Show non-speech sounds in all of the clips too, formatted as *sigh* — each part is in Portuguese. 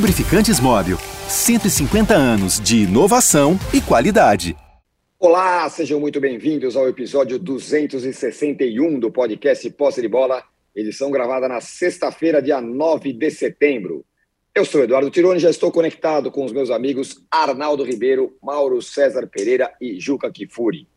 Lubrificantes Móvel. 150 anos de inovação e qualidade. Olá, sejam muito bem-vindos ao episódio 261 do podcast Posse de Bola, edição gravada na sexta-feira, dia 9 de setembro. Eu sou Eduardo Tironi, já estou conectado com os meus amigos Arnaldo Ribeiro, Mauro César Pereira e Juca Kifuri.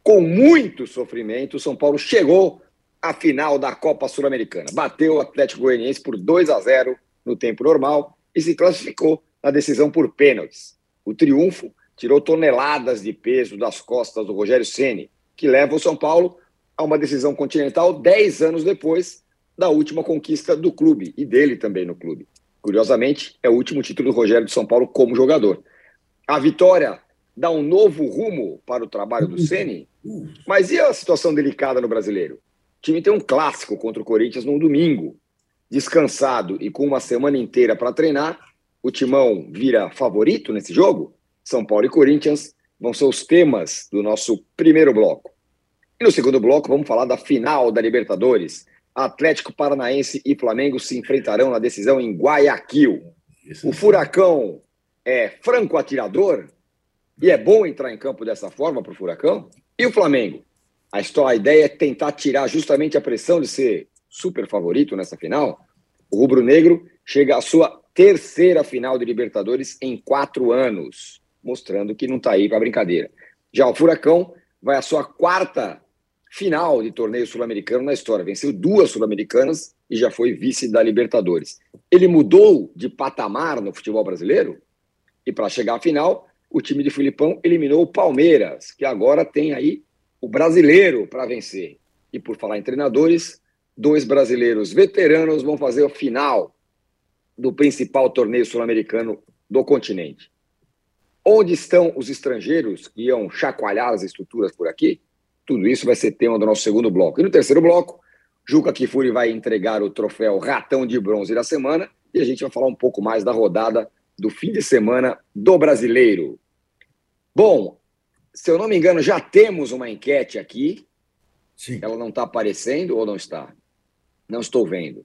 Com muito sofrimento, São Paulo chegou à final da Copa Sul-Americana. Bateu o Atlético Goianiense por 2 a 0 no tempo normal e se classificou na decisão por pênaltis. O triunfo tirou toneladas de peso das costas do Rogério Ceni, que leva o São Paulo a uma decisão continental dez anos depois da última conquista do clube e dele também no clube. Curiosamente, é o último título do Rogério de São Paulo como jogador. A vitória dá um novo rumo para o trabalho do Ceni, mas e a situação delicada no brasileiro? O time tem um clássico contra o Corinthians no domingo, descansado e com uma semana inteira para treinar, o Timão vira favorito nesse jogo? São Paulo e Corinthians vão ser os temas do nosso primeiro bloco. E no segundo bloco, vamos falar da final da Libertadores. Atlético Paranaense e Flamengo se enfrentarão na decisão em Guayaquil. O Furacão é franco atirador e é bom entrar em campo dessa forma para o Furacão. E o Flamengo? A, história, a ideia é tentar tirar justamente a pressão de ser super favorito nessa final. O rubro-negro chega à sua terceira final de Libertadores em quatro anos, mostrando que não está aí para brincadeira. Já o Furacão vai à sua quarta final de torneio sul-americano na história. Venceu duas sul-americanas e já foi vice da Libertadores. Ele mudou de patamar no futebol brasileiro e para chegar à final, o time de Filipão eliminou o Palmeiras, que agora tem aí o brasileiro para vencer. E por falar em treinadores, dois brasileiros veteranos vão fazer a final do principal torneio sul-americano do continente. Onde estão os estrangeiros que iam chacoalhar as estruturas por aqui? Tudo isso vai ser tema do nosso segundo bloco. E no terceiro bloco, Juca Kifuri vai entregar o troféu Ratão de Bronze da semana e a gente vai falar um pouco mais da rodada do fim de semana do brasileiro. Bom, se eu não me engano, já temos uma enquete aqui. Sim. Ela não está aparecendo ou não está? Não estou vendo.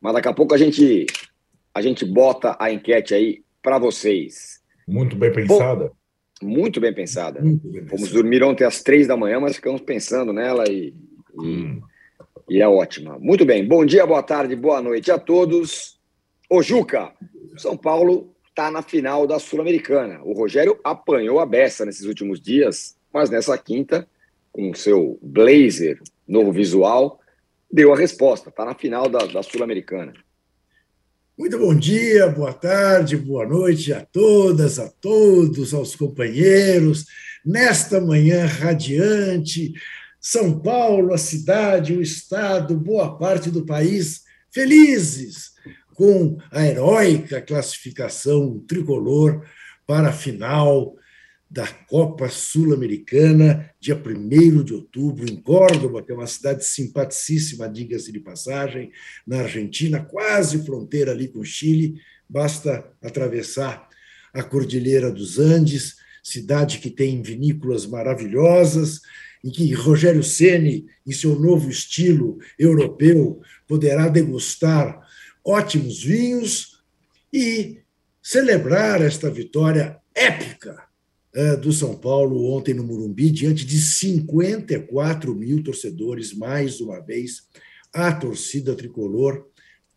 Mas daqui a pouco a gente, a gente bota a enquete aí para vocês. Muito bem pensada. Muito bem pensada. Muito bem Fomos dormir ontem às três da manhã, mas ficamos pensando nela e, hum. e, e é ótima. Muito bem. Bom dia, boa tarde, boa noite a todos. Ô, Juca, São Paulo está na final da Sul-Americana. O Rogério apanhou a beça nesses últimos dias, mas nessa quinta, com o seu blazer, novo visual, deu a resposta, está na final da, da Sul-Americana. Muito bom dia, boa tarde, boa noite a todas, a todos, aos companheiros. Nesta manhã radiante, São Paulo, a cidade, o estado, boa parte do país felizes com a heróica classificação tricolor para a final da Copa Sul-Americana, dia 1 de outubro, em Córdoba, que é uma cidade simpaticíssima, diga-se de passagem, na Argentina, quase fronteira ali com o Chile, basta atravessar a Cordilheira dos Andes, cidade que tem vinícolas maravilhosas, em que Rogério Ceni, em seu novo estilo europeu, poderá degustar ótimos vinhos e celebrar esta vitória épica do São Paulo ontem no Murumbi, diante de 54 mil torcedores, mais uma vez, a torcida tricolor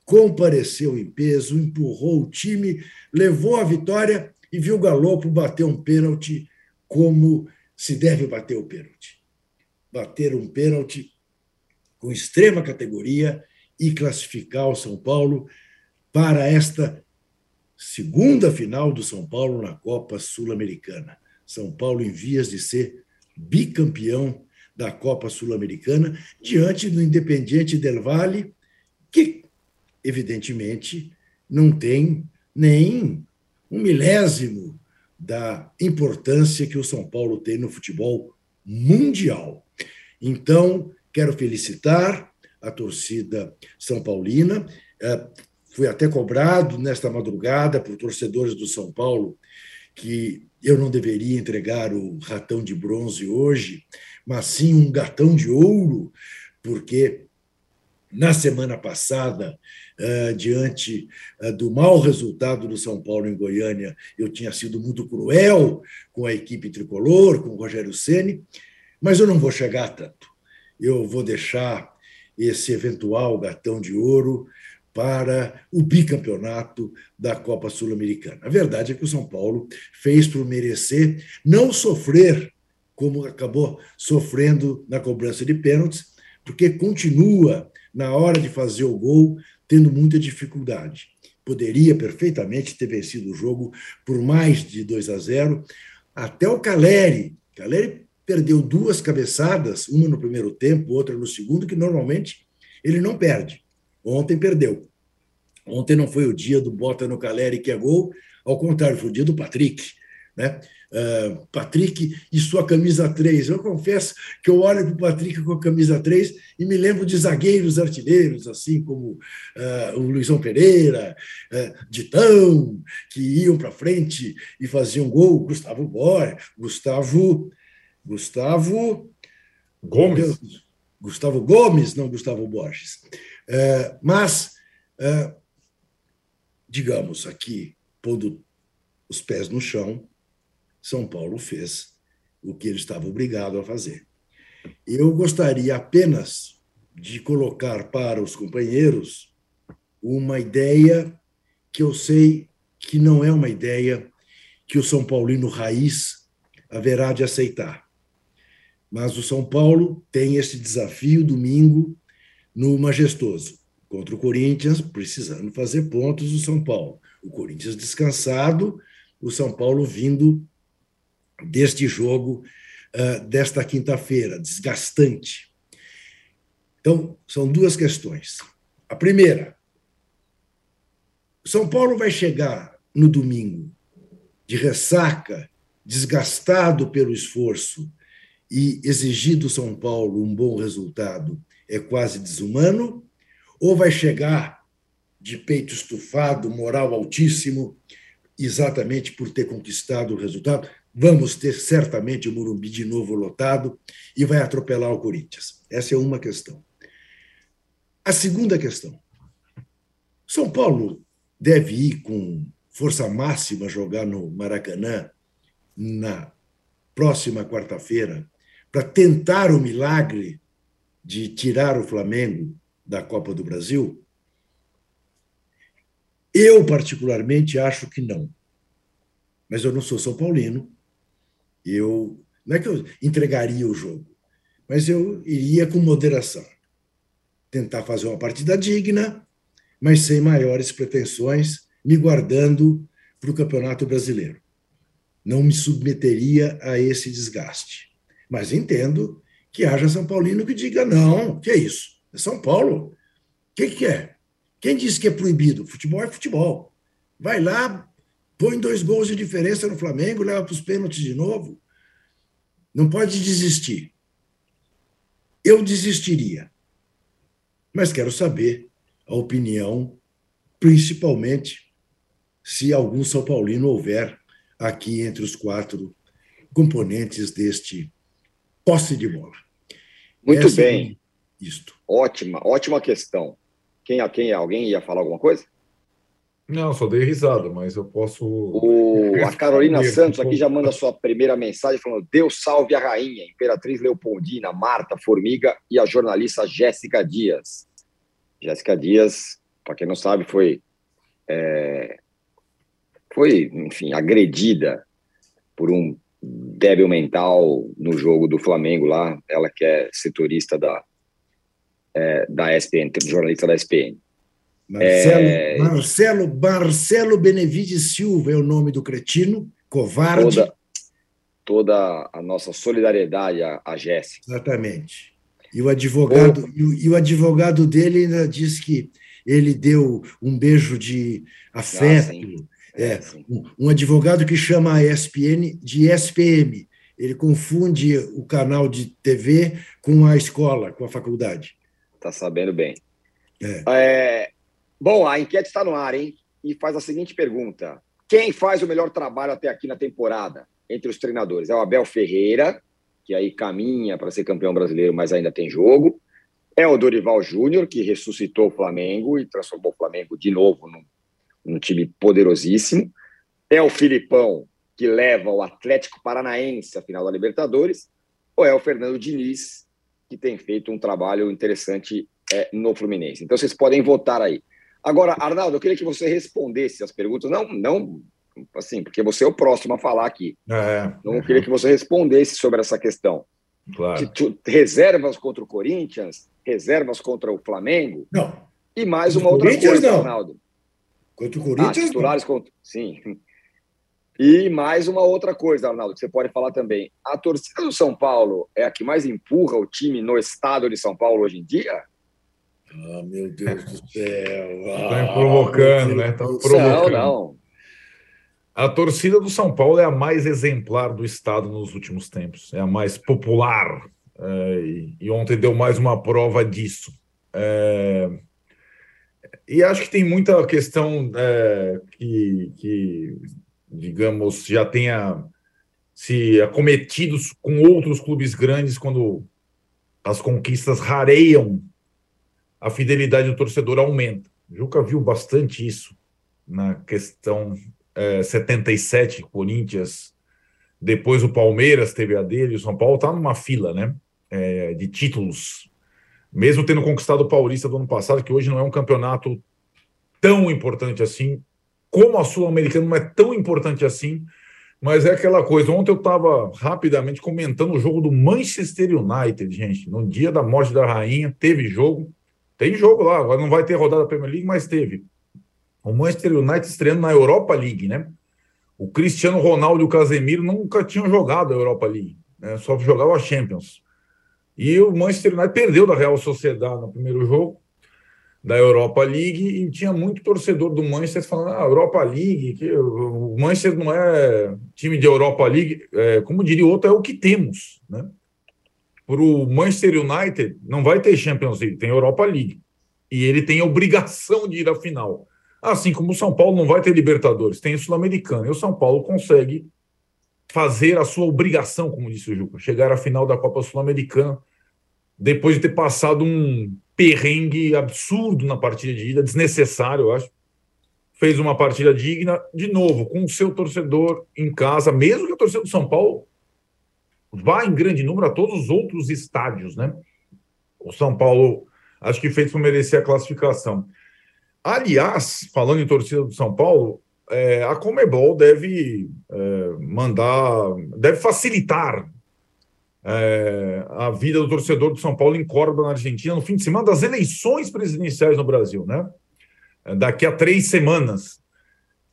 compareceu em peso, empurrou o time, levou a vitória e viu o Galopo bater um pênalti como se deve bater o pênalti. Bater um pênalti com extrema categoria e classificar o São Paulo para esta segunda final do São Paulo na Copa Sul-Americana. São Paulo em vias de ser bicampeão da Copa Sul-Americana, diante do Independiente del Valle, que, evidentemente, não tem nem um milésimo da importância que o São Paulo tem no futebol mundial. Então, quero felicitar a torcida São Paulina. É, fui até cobrado nesta madrugada por torcedores do São Paulo que eu não deveria entregar o ratão de bronze hoje, mas sim um gatão de ouro, porque na semana passada, uh, diante uh, do mau resultado do São Paulo em Goiânia, eu tinha sido muito cruel com a equipe tricolor, com o Rogério Ceni, mas eu não vou chegar tanto. Eu vou deixar esse eventual gatão de ouro para o bicampeonato da Copa Sul-Americana. A verdade é que o São Paulo fez por merecer não sofrer como acabou sofrendo na cobrança de pênaltis, porque continua na hora de fazer o gol, tendo muita dificuldade. Poderia perfeitamente ter vencido o jogo por mais de 2 a 0. Até o Caleri. Caleri perdeu duas cabeçadas, uma no primeiro tempo, outra no segundo, que normalmente ele não perde. Ontem perdeu. Ontem não foi o dia do bota no Caleri que é gol, ao contrário, foi o dia do Patrick. Né? Uh, Patrick e sua camisa 3. Eu confesso que eu olho para o Patrick com a camisa 3 e me lembro de zagueiros artilheiros, assim como uh, o Luizão Pereira, uh, Ditão, que iam para frente e faziam gol. Gustavo Borges, Gustavo. Gustavo. Gomes. Gustavo Gomes, não Gustavo Borges. mas, digamos aqui, pondo os pés no chão, são Paulo fez o que ele estava obrigado a fazer. Eu gostaria apenas de colocar para os companheiros uma ideia que eu sei que não é uma ideia que o São Paulino raiz haverá de aceitar. Mas o São Paulo tem esse desafio domingo no Majestoso, contra o Corinthians, precisando fazer pontos do São Paulo. O Corinthians descansado, o São Paulo vindo deste jogo uh, desta quinta-feira, desgastante. Então, são duas questões. A primeira, São Paulo vai chegar no domingo de ressaca, desgastado pelo esforço e exigir do São Paulo um bom resultado é quase desumano, ou vai chegar de peito estufado, moral altíssimo, exatamente por ter conquistado o resultado? Vamos ter certamente o Morumbi de novo lotado e vai atropelar o Corinthians. Essa é uma questão. A segunda questão. São Paulo deve ir com força máxima jogar no Maracanã na próxima quarta-feira para tentar o milagre de tirar o Flamengo da Copa do Brasil? Eu, particularmente, acho que não. Mas eu não sou São Paulino eu não é que eu entregaria o jogo, mas eu iria com moderação. Tentar fazer uma partida digna, mas sem maiores pretensões, me guardando para o Campeonato Brasileiro. Não me submeteria a esse desgaste. Mas entendo que haja São Paulino que diga: não, que é isso? É São Paulo. O que, que é? Quem disse que é proibido? Futebol é futebol. Vai lá, põe dois gols de diferença no Flamengo, leva para os pênaltis de novo. Não pode desistir. Eu desistiria. Mas quero saber a opinião, principalmente se algum São Paulino houver aqui entre os quatro componentes deste posse de bola. Muito Essa é bem. É isto. Ótima, ótima questão. Quem, quem alguém ia falar alguma coisa? Não, só dei risada, mas eu posso. O, a *laughs* Carolina Santos aqui já manda sua primeira mensagem falando: Deus salve a rainha, Imperatriz Leopoldina, Marta Formiga e a jornalista Jéssica Dias. Jéssica Dias, para quem não sabe, foi. É, foi, enfim, agredida por um débil mental no jogo do Flamengo lá. Ela que é setorista da, é, da SPN, jornalista da SPN. Marcelo, é... Marcelo, Marcelo Benevides Silva é o nome do cretino, covarde. Toda, toda a nossa solidariedade à, à Jéssica. Exatamente. E o advogado, o... E, o, e o advogado dele ainda diz que ele deu um beijo de afeto. É, um, um, advogado que chama a ESPN de SPM. Ele confunde o canal de TV com a escola, com a faculdade. Está sabendo bem. É. É, Bom, a enquete está no ar, hein? E faz a seguinte pergunta: quem faz o melhor trabalho até aqui na temporada entre os treinadores? É o Abel Ferreira, que aí caminha para ser campeão brasileiro, mas ainda tem jogo. É o Dorival Júnior, que ressuscitou o Flamengo e transformou o Flamengo de novo num, num time poderosíssimo. É o Filipão, que leva o Atlético Paranaense à final da Libertadores. Ou é o Fernando Diniz, que tem feito um trabalho interessante é, no Fluminense. Então vocês podem votar aí. Agora, Arnaldo, eu queria que você respondesse as perguntas, não, não assim, porque você é o próximo a falar aqui. É, então, eu queria que você respondesse sobre essa questão. Claro. reservas contra o Corinthians, reservas contra o Flamengo. Não. E mais uma outra coisa, não. Arnaldo. Contra o Corinthians. Ah, titulares contra. Sim. E mais uma outra coisa, Arnaldo, que você pode falar também. A torcida do São Paulo é a que mais empurra o time no estado de São Paulo hoje em dia? Ah, meu Deus do céu. *laughs* Estão ah, provocando, né? Estão provocando. Não, não. A torcida do São Paulo é a mais exemplar do estado nos últimos tempos, é a mais popular. É, e ontem deu mais uma prova disso. É, e acho que tem muita questão é, que, que, digamos, já tenha se acometido com outros clubes grandes quando as conquistas rareiam, a fidelidade do torcedor aumenta. Juca viu bastante isso na questão é, 77, Corinthians, depois o Palmeiras teve a dele, o São Paulo está numa fila, né? É, de títulos, mesmo tendo conquistado o Paulista do ano passado, que hoje não é um campeonato tão importante assim, como a Sul-Americana não é tão importante assim, mas é aquela coisa. Ontem eu estava rapidamente comentando o jogo do Manchester United, gente. No dia da morte da rainha, teve jogo. Tem jogo lá, agora não vai ter rodada da Premier League, mas teve. O Manchester United estreando na Europa League, né? O Cristiano Ronaldo e o Casemiro nunca tinham jogado a Europa League, né? só jogavam a Champions. E o Manchester United perdeu da Real Sociedade no primeiro jogo da Europa League e tinha muito torcedor do Manchester falando: ah, Europa League, que o Manchester não é time de Europa League, é, como diria outro, é o que temos, né? Para o Manchester United não vai ter Champions League, tem Europa League e ele tem a obrigação de ir à final. Assim como o São Paulo não vai ter Libertadores, tem Sul-Americano. E o São Paulo consegue fazer a sua obrigação, como disse o Juca, chegar à final da Copa Sul-Americana depois de ter passado um perrengue absurdo na partida de ida, desnecessário, eu acho. Fez uma partida digna, de novo, com o seu torcedor em casa, mesmo que a torcida do São Paulo vá em grande número a todos os outros estádios, né? O São Paulo acho que fez para merecer a classificação. Aliás, falando em torcida do São Paulo, é, a Comebol deve é, mandar, deve facilitar é, a vida do torcedor do São Paulo em Córdoba, na Argentina, no fim de semana das eleições presidenciais no Brasil, né? É, daqui a três semanas.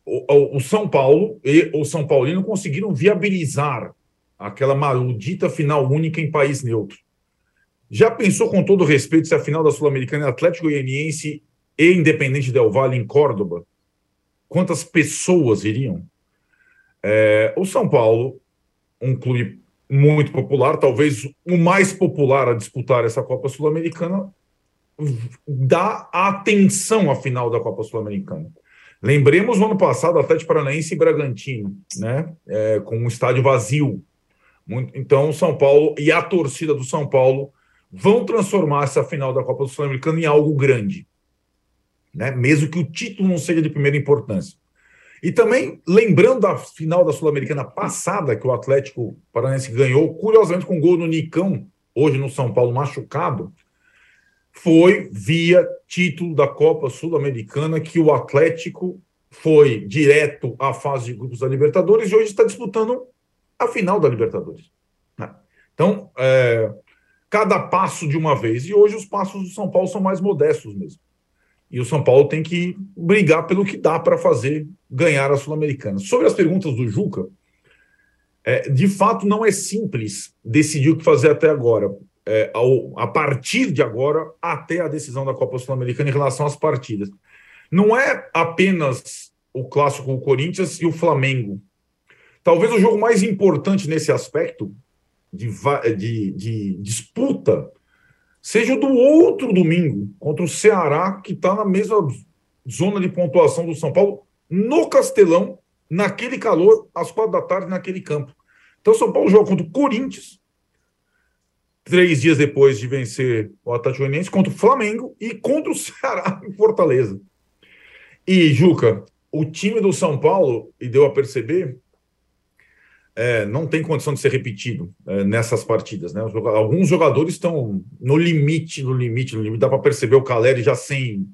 O, o, São Paulo e o São Paulino conseguiram viabilizar aquela maldita final única em país neutro. Já pensou, com todo respeito, se a final da Sul-Americana é Atlético Goianiense e Independente Del Valle em Córdoba, quantas pessoas iriam? É, o São Paulo, um clube muito popular, talvez o mais popular a disputar essa Copa Sul-Americana, dá atenção à final da Copa Sul-Americana. Lembremos o ano passado, Atlético Paranaense e Bragantino, né? É, com um estádio vazio. Então, São Paulo e a torcida do São Paulo vão transformar essa final da Copa Sul-Americana em algo grande né? mesmo que o título não seja de primeira importância. E também, lembrando da final da Sul-Americana passada, que o Atlético Paranaense ganhou, curiosamente com gol no Nicão, hoje no São Paulo machucado, foi via título da Copa Sul-Americana que o Atlético foi direto à fase de grupos da Libertadores e hoje está disputando a final da Libertadores. Né? Então, é, cada passo de uma vez. E hoje os passos do São Paulo são mais modestos mesmo. E o São Paulo tem que brigar pelo que dá para fazer ganhar a Sul-Americana. Sobre as perguntas do Juca, é, de fato não é simples decidir o que fazer até agora. É, ao, a partir de agora, até a decisão da Copa Sul-Americana em relação às partidas. Não é apenas o clássico o Corinthians e o Flamengo. Talvez o jogo mais importante nesse aspecto de, de, de disputa seja do outro domingo, contra o Ceará, que está na mesma zona de pontuação do São Paulo, no Castelão, naquele calor, às quatro da tarde, naquele campo. Então, o São Paulo joga contra o Corinthians, três dias depois de vencer o Atlético Goianiense contra o Flamengo e contra o Ceará *laughs* em Fortaleza. E, Juca, o time do São Paulo, e deu a perceber, é, não tem condição de ser repetido é, nessas partidas. Né? Alguns jogadores estão no limite, no limite, no limite. Dá para perceber o Caleri já sem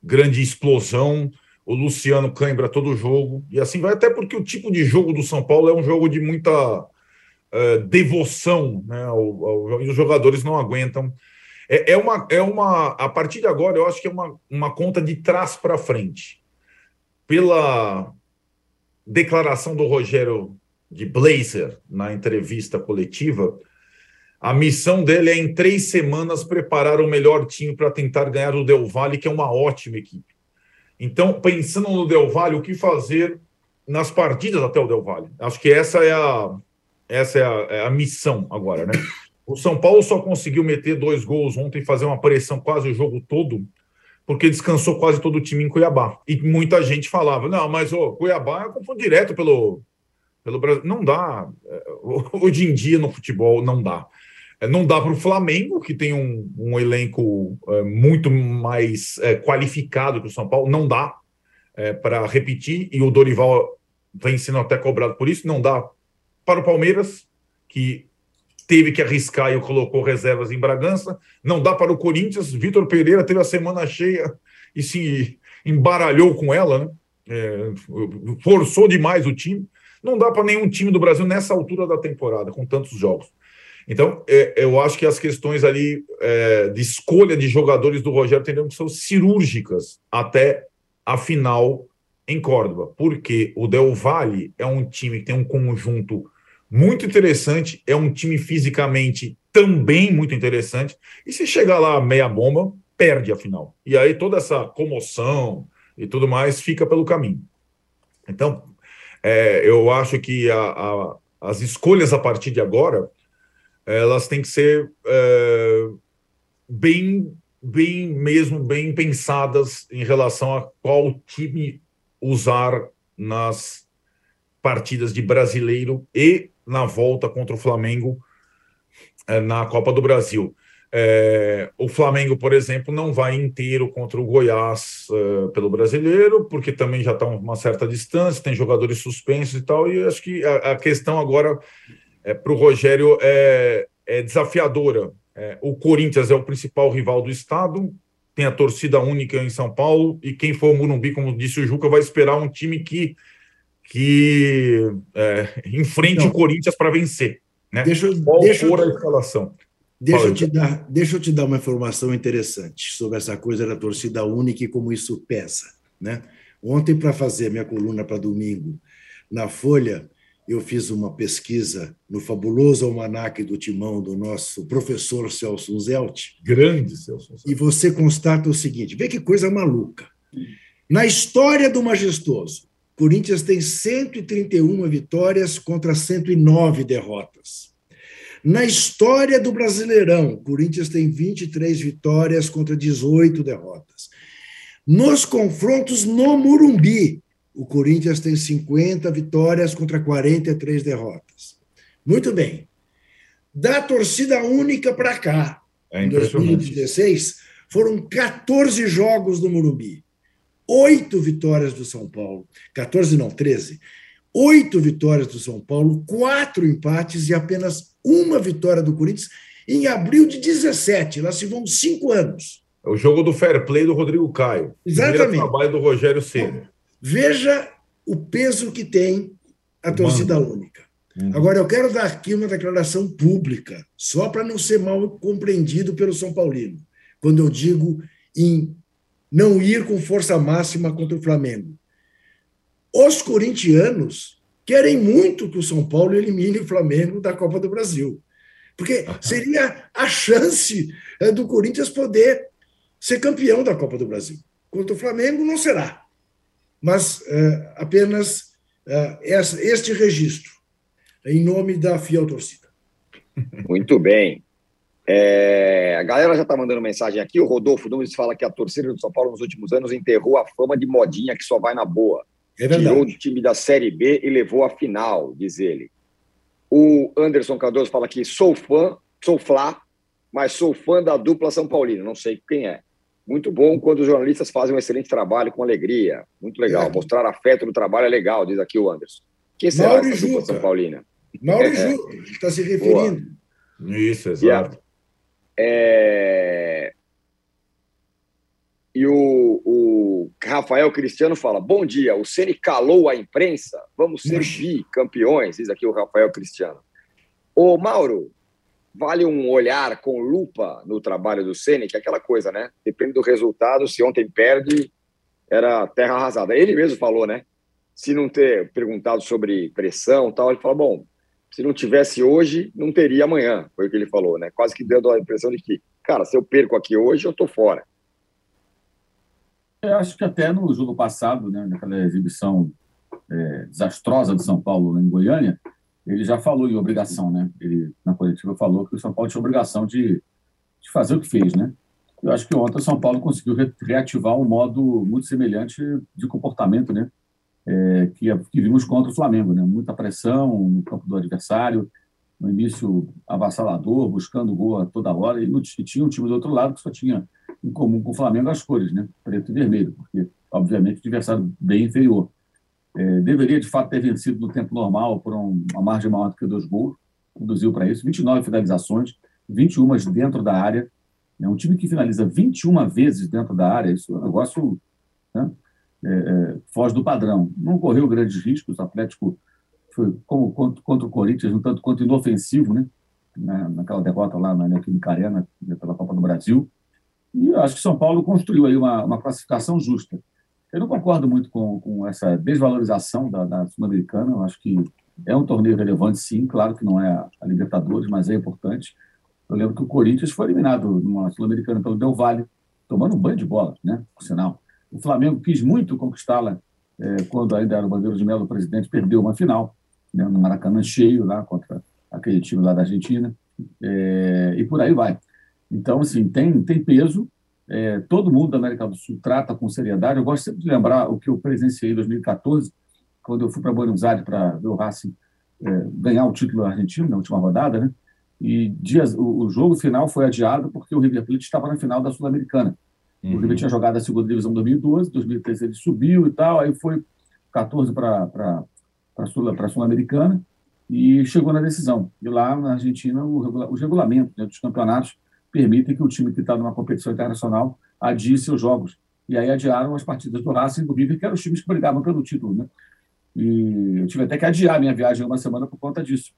grande explosão, o Luciano cãibra todo jogo, e assim vai, até porque o tipo de jogo do São Paulo é um jogo de muita é, devoção, né? Ao, ao, e os jogadores não aguentam. É, é, uma, é uma. A partir de agora, eu acho que é uma, uma conta de trás para frente. Pela declaração do Rogério de Blazer na entrevista coletiva, a missão dele é, em três semanas, preparar o melhor time para tentar ganhar o Del Valle, que é uma ótima equipe. Então, pensando no Del Valle, o que fazer nas partidas até o Del Valle? Acho que essa é a, essa é a, é a missão agora, né? O São Paulo só conseguiu meter dois gols ontem fazer uma pressão quase o jogo todo, porque descansou quase todo o time em Cuiabá. E muita gente falava: não, mas o Cuiabá é confronto direto pelo, pelo Brasil. Não dá. É, *laughs* hoje em dia no futebol não dá. É, não dá para o Flamengo, que tem um, um elenco é, muito mais é, qualificado que o São Paulo, não dá é, para repetir, e o Dorival vem sendo até cobrado por isso. Não dá para o Palmeiras, que teve que arriscar e colocou reservas em Bragança. Não dá para o Corinthians. Vitor Pereira teve a semana cheia e se embaralhou com ela, né? É, forçou demais o time. Não dá para nenhum time do Brasil nessa altura da temporada, com tantos jogos. Então, é, eu acho que as questões ali é, de escolha de jogadores do Rogério teriam que ser cirúrgicas até a final em Córdoba, porque o Del Valle é um time que tem um conjunto muito interessante, é um time fisicamente também muito interessante, e se chegar lá meia bomba, perde a final. E aí toda essa comoção e tudo mais fica pelo caminho. Então, é, eu acho que a, a, as escolhas a partir de agora elas têm que ser é, bem, bem mesmo bem pensadas em relação a qual time usar nas partidas de brasileiro e na volta contra o Flamengo é, na Copa do Brasil. É, o Flamengo, por exemplo, não vai inteiro contra o Goiás é, pelo brasileiro, porque também já está uma certa distância, tem jogadores suspensos e tal, e acho que a, a questão agora é, para o Rogério é, é desafiadora. É, o Corinthians é o principal rival do estado, tem a torcida única em São Paulo, e quem for o Murumbi, como disse o Juca, vai esperar um time que, que é, enfrente Não. o Corinthians para vencer. Né? Deixa, Qual deixa for a escalação? Deixa eu, te dar, deixa eu te dar uma informação interessante sobre essa coisa da torcida única e como isso pesa. Né? Ontem, para fazer minha coluna para domingo na Folha, eu fiz uma pesquisa no fabuloso almanaque do timão do nosso professor Celso Zelt. Grande Celso. E você constata o seguinte: vê que coisa maluca. Na história do majestoso, Corinthians tem 131 vitórias contra 109 derrotas. Na história do Brasileirão, Corinthians tem 23 vitórias contra 18 derrotas. Nos confrontos no Murumbi, o Corinthians tem 50 vitórias contra 43 derrotas. Muito bem. Da torcida única para cá, é em 2016, foram 14 jogos no Murumbi. Oito vitórias do São Paulo. 14 não, 13. Oito vitórias do São Paulo, quatro empates e apenas uma vitória do Corinthians em abril de 17. Lá se vão cinco anos. É o jogo do fair play do Rodrigo Caio. Exatamente. O trabalho do Rogério Ceni. Veja o peso que tem a torcida Mano. única. Uhum. Agora, eu quero dar aqui uma declaração pública, só para não ser mal compreendido pelo São Paulino, quando eu digo em não ir com força máxima contra o Flamengo. Os corintianos querem muito que o São Paulo elimine o Flamengo da Copa do Brasil. Porque seria a chance eh, do Corinthians poder ser campeão da Copa do Brasil. Contra o Flamengo, não será. Mas uh, apenas uh, este registro, em nome da fiel torcida. *laughs* Muito bem. É, a galera já está mandando mensagem aqui. O Rodolfo Nunes fala que a torcida do São Paulo nos últimos anos enterrou a fama de modinha que só vai na boa. É. Tirou o time da Série B e levou à final, diz ele. O Anderson Cardoso fala que sou fã, sou Flá, mas sou fã da dupla São Paulina, não sei quem é. Muito bom quando os jornalistas fazem um excelente trabalho com alegria. Muito legal. É. Mostrar afeto no trabalho é legal, diz aqui o Anderson. Quem será Mauro essa dupla São Paulina? Mauro é. Juca, está se referindo. Boa. Isso, exato. É... E o, o, Rafael Cristiano fala: Bom dia, o Ceni calou a imprensa, vamos ser bicampeões, diz aqui o Rafael Cristiano. Ô, Mauro, vale um olhar com lupa no trabalho do Ceni, que é aquela coisa, né? Depende do resultado, se ontem perde, era terra arrasada. Ele mesmo falou, né? Se não ter perguntado sobre pressão tal, ele falou: bom, se não tivesse hoje, não teria amanhã, foi o que ele falou, né? Quase que dando a impressão de que, cara, se eu perco aqui hoje, eu tô fora. Eu acho que até no jogo passado, né, naquela exibição é, desastrosa de São Paulo em Goiânia, ele já falou em obrigação, né? Ele, na coletiva, falou que o São Paulo tinha obrigação de, de fazer o que fez, né? Eu acho que ontem o São Paulo conseguiu reativar um modo muito semelhante de comportamento, né? É, que, que vimos contra o Flamengo, né? Muita pressão no campo do adversário, no início avassalador, buscando gol a toda hora, e, e tinha um time do outro lado que só tinha em comum com o Flamengo as cores, né? Preto e vermelho, porque, obviamente, o adversário bem inferior. É, deveria, de fato, ter vencido no tempo normal por um, uma margem maior do que dois gols, conduziu para isso. 29 finalizações, 21 dentro da área. É um time que finaliza 21 vezes dentro da área, isso é um negócio né, é, é, foge do padrão. Não correu grandes riscos, o Atlético foi como contra, contra o Corinthians, um tanto quanto inofensivo, né? Na, naquela derrota lá na Neoquímica Arena, pela Copa do Brasil. E acho que São Paulo construiu aí uma, uma classificação justa. Eu não concordo muito com, com essa desvalorização da, da Sul-Americana. Eu acho que é um torneio relevante, sim. Claro que não é a Libertadores, mas é importante. Eu lembro que o Corinthians foi eliminado numa Sul-Americana pelo Del Valle, tomando um banho de bola, né? Por sinal. O Flamengo quis muito conquistá-la é, quando ainda era o Bandeiro de Melo, o presidente perdeu uma final, né, no Maracanã cheio, lá contra aquele time lá da Argentina, é, e por aí vai. Então, assim, tem, tem peso, é, todo mundo da América do Sul trata com seriedade. Eu gosto sempre de lembrar o que eu presenciei em 2014, quando eu fui para Buenos Aires para ver o Racing é, ganhar o título argentino na última rodada, né? E dias, o, o, jogo final foi adiado porque o River Plate estava na final da Sul-Americana. Uhum. O River tinha jogado a segunda divisão em 2012, 2013 ele subiu e tal, aí foi 14 para a Sul-Americana e chegou na decisão. E lá na Argentina, o, os regulamentos né, dos campeonatos permitem que o time que está numa competição internacional adie seus jogos. E aí adiaram as partidas do Racing e do River, que eram os times que brigavam pelo título. Né? E eu tive até que adiar minha viagem uma semana por conta disso.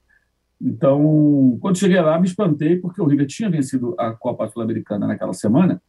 Então, quando cheguei lá, me espantei, porque o River tinha vencido a Copa Sul-Americana naquela semana,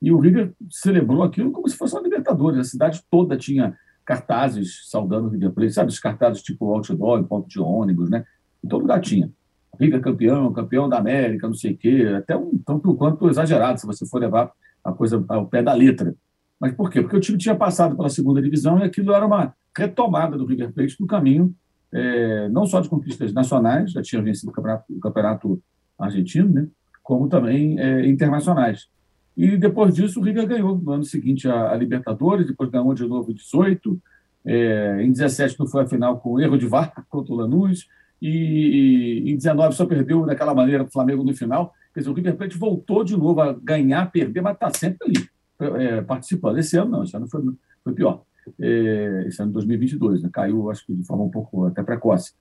e o River celebrou aquilo como se fosse uma Libertadores. A cidade toda tinha cartazes saudando o River Plate, sabe? Os cartazes tipo outdoor, ponto de ônibus, né? Em todo lugar tinha. Riga campeão, campeão da América, não sei o quê, até um tanto quanto exagerado, se você for levar a coisa ao pé da letra. Mas por quê? Porque o time tinha passado pela segunda divisão e aquilo era uma retomada do River Plate no caminho, é, não só de conquistas nacionais, já tinha vencido o campeonato, o campeonato argentino, né, como também é, internacionais. E depois disso, o River ganhou no ano seguinte a, a Libertadores, depois ganhou de novo em 18, é, em 17 não foi a final com erro de VAR *laughs* contra o Lanús, e, em 19 só perdeu daquela maneira o Flamengo no final. Quer dizer, o River Plate voltou de novo a ganhar, perder, mas está sempre ali, é, participando. Esse ano não, esse ano foi, foi pior. É, esse ano 2022, né? caiu, acho que de forma um pouco até precoce.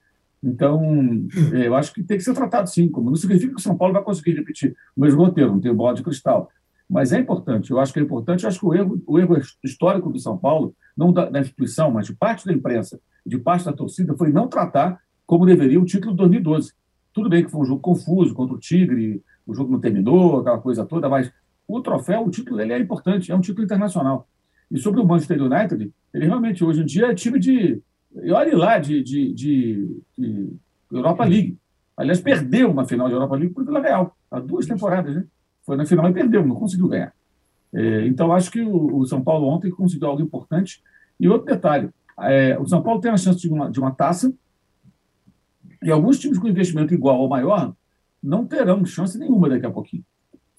Então, é, eu acho que tem que ser tratado sim, como não significa que o São Paulo vai conseguir repetir o mesmo roteiro, não tem bola de cristal. Mas é importante, eu acho que é importante, eu acho que o erro, o erro histórico do São Paulo, não da, da instituição, mas de parte da imprensa, de parte da torcida, foi não tratar como deveria o título de 2012. Tudo bem que foi um jogo confuso contra o Tigre, o jogo não terminou, aquela coisa toda, mas o troféu, o título, ele é importante, é um título internacional. E sobre o Manchester United, ele realmente hoje em dia é time de. Olhe lá, de, de, de, de, Europa League. Aliás, perdeu uma final de Europa League por Vila Real, há duas temporadas, né? Foi na final e perdeu, não conseguiu ganhar. É, então, acho que o, o, São Paulo ontem conseguiu algo importante. E outro detalhe: é, o São Paulo tem a chance de uma, de uma taça, e alguns times com investimento igual ou maior não terão chance nenhuma daqui a pouquinho.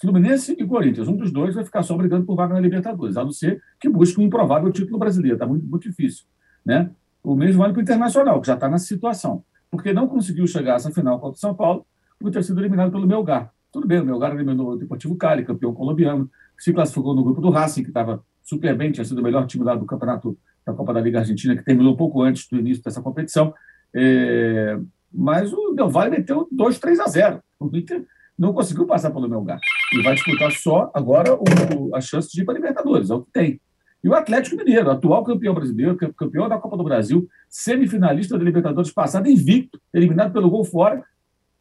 Fluminense e Corinthians, um dos dois vai ficar só brigando por vaga na Libertadores, a não ser que busque um improvável título brasileiro. Está muito, muito difícil. Né? O mesmo vale para o Internacional, que já está nessa situação, porque não conseguiu chegar a essa final contra o São Paulo por ter sido eliminado pelo Melgar. Tudo bem, o Melgar eliminou o Deportivo Cali, campeão colombiano, se classificou no grupo do Racing, que estava super bem, tinha sido o melhor time lá do campeonato da Copa da Liga Argentina, que terminou pouco antes do início dessa competição. É, mas o Del Valle meteu 2, 3 a 0. O Inter não conseguiu passar pelo Melgar. E vai disputar só agora o, a chance de ir para a Libertadores, é o que tem. E o Atlético Mineiro, atual campeão brasileiro, campeão da Copa do Brasil, semifinalista da Libertadores passada, invicto, eliminado pelo gol fora,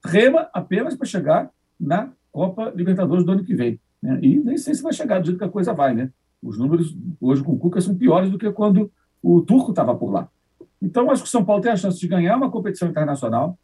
rema apenas para chegar na Copa Libertadores do ano que vem. Né? E nem sei se vai chegar do jeito que a coisa vai. Né? Os números hoje com o Cuca são piores do que quando o Turco estava por lá. Então, acho que o São Paulo tem a chance de ganhar uma competição internacional,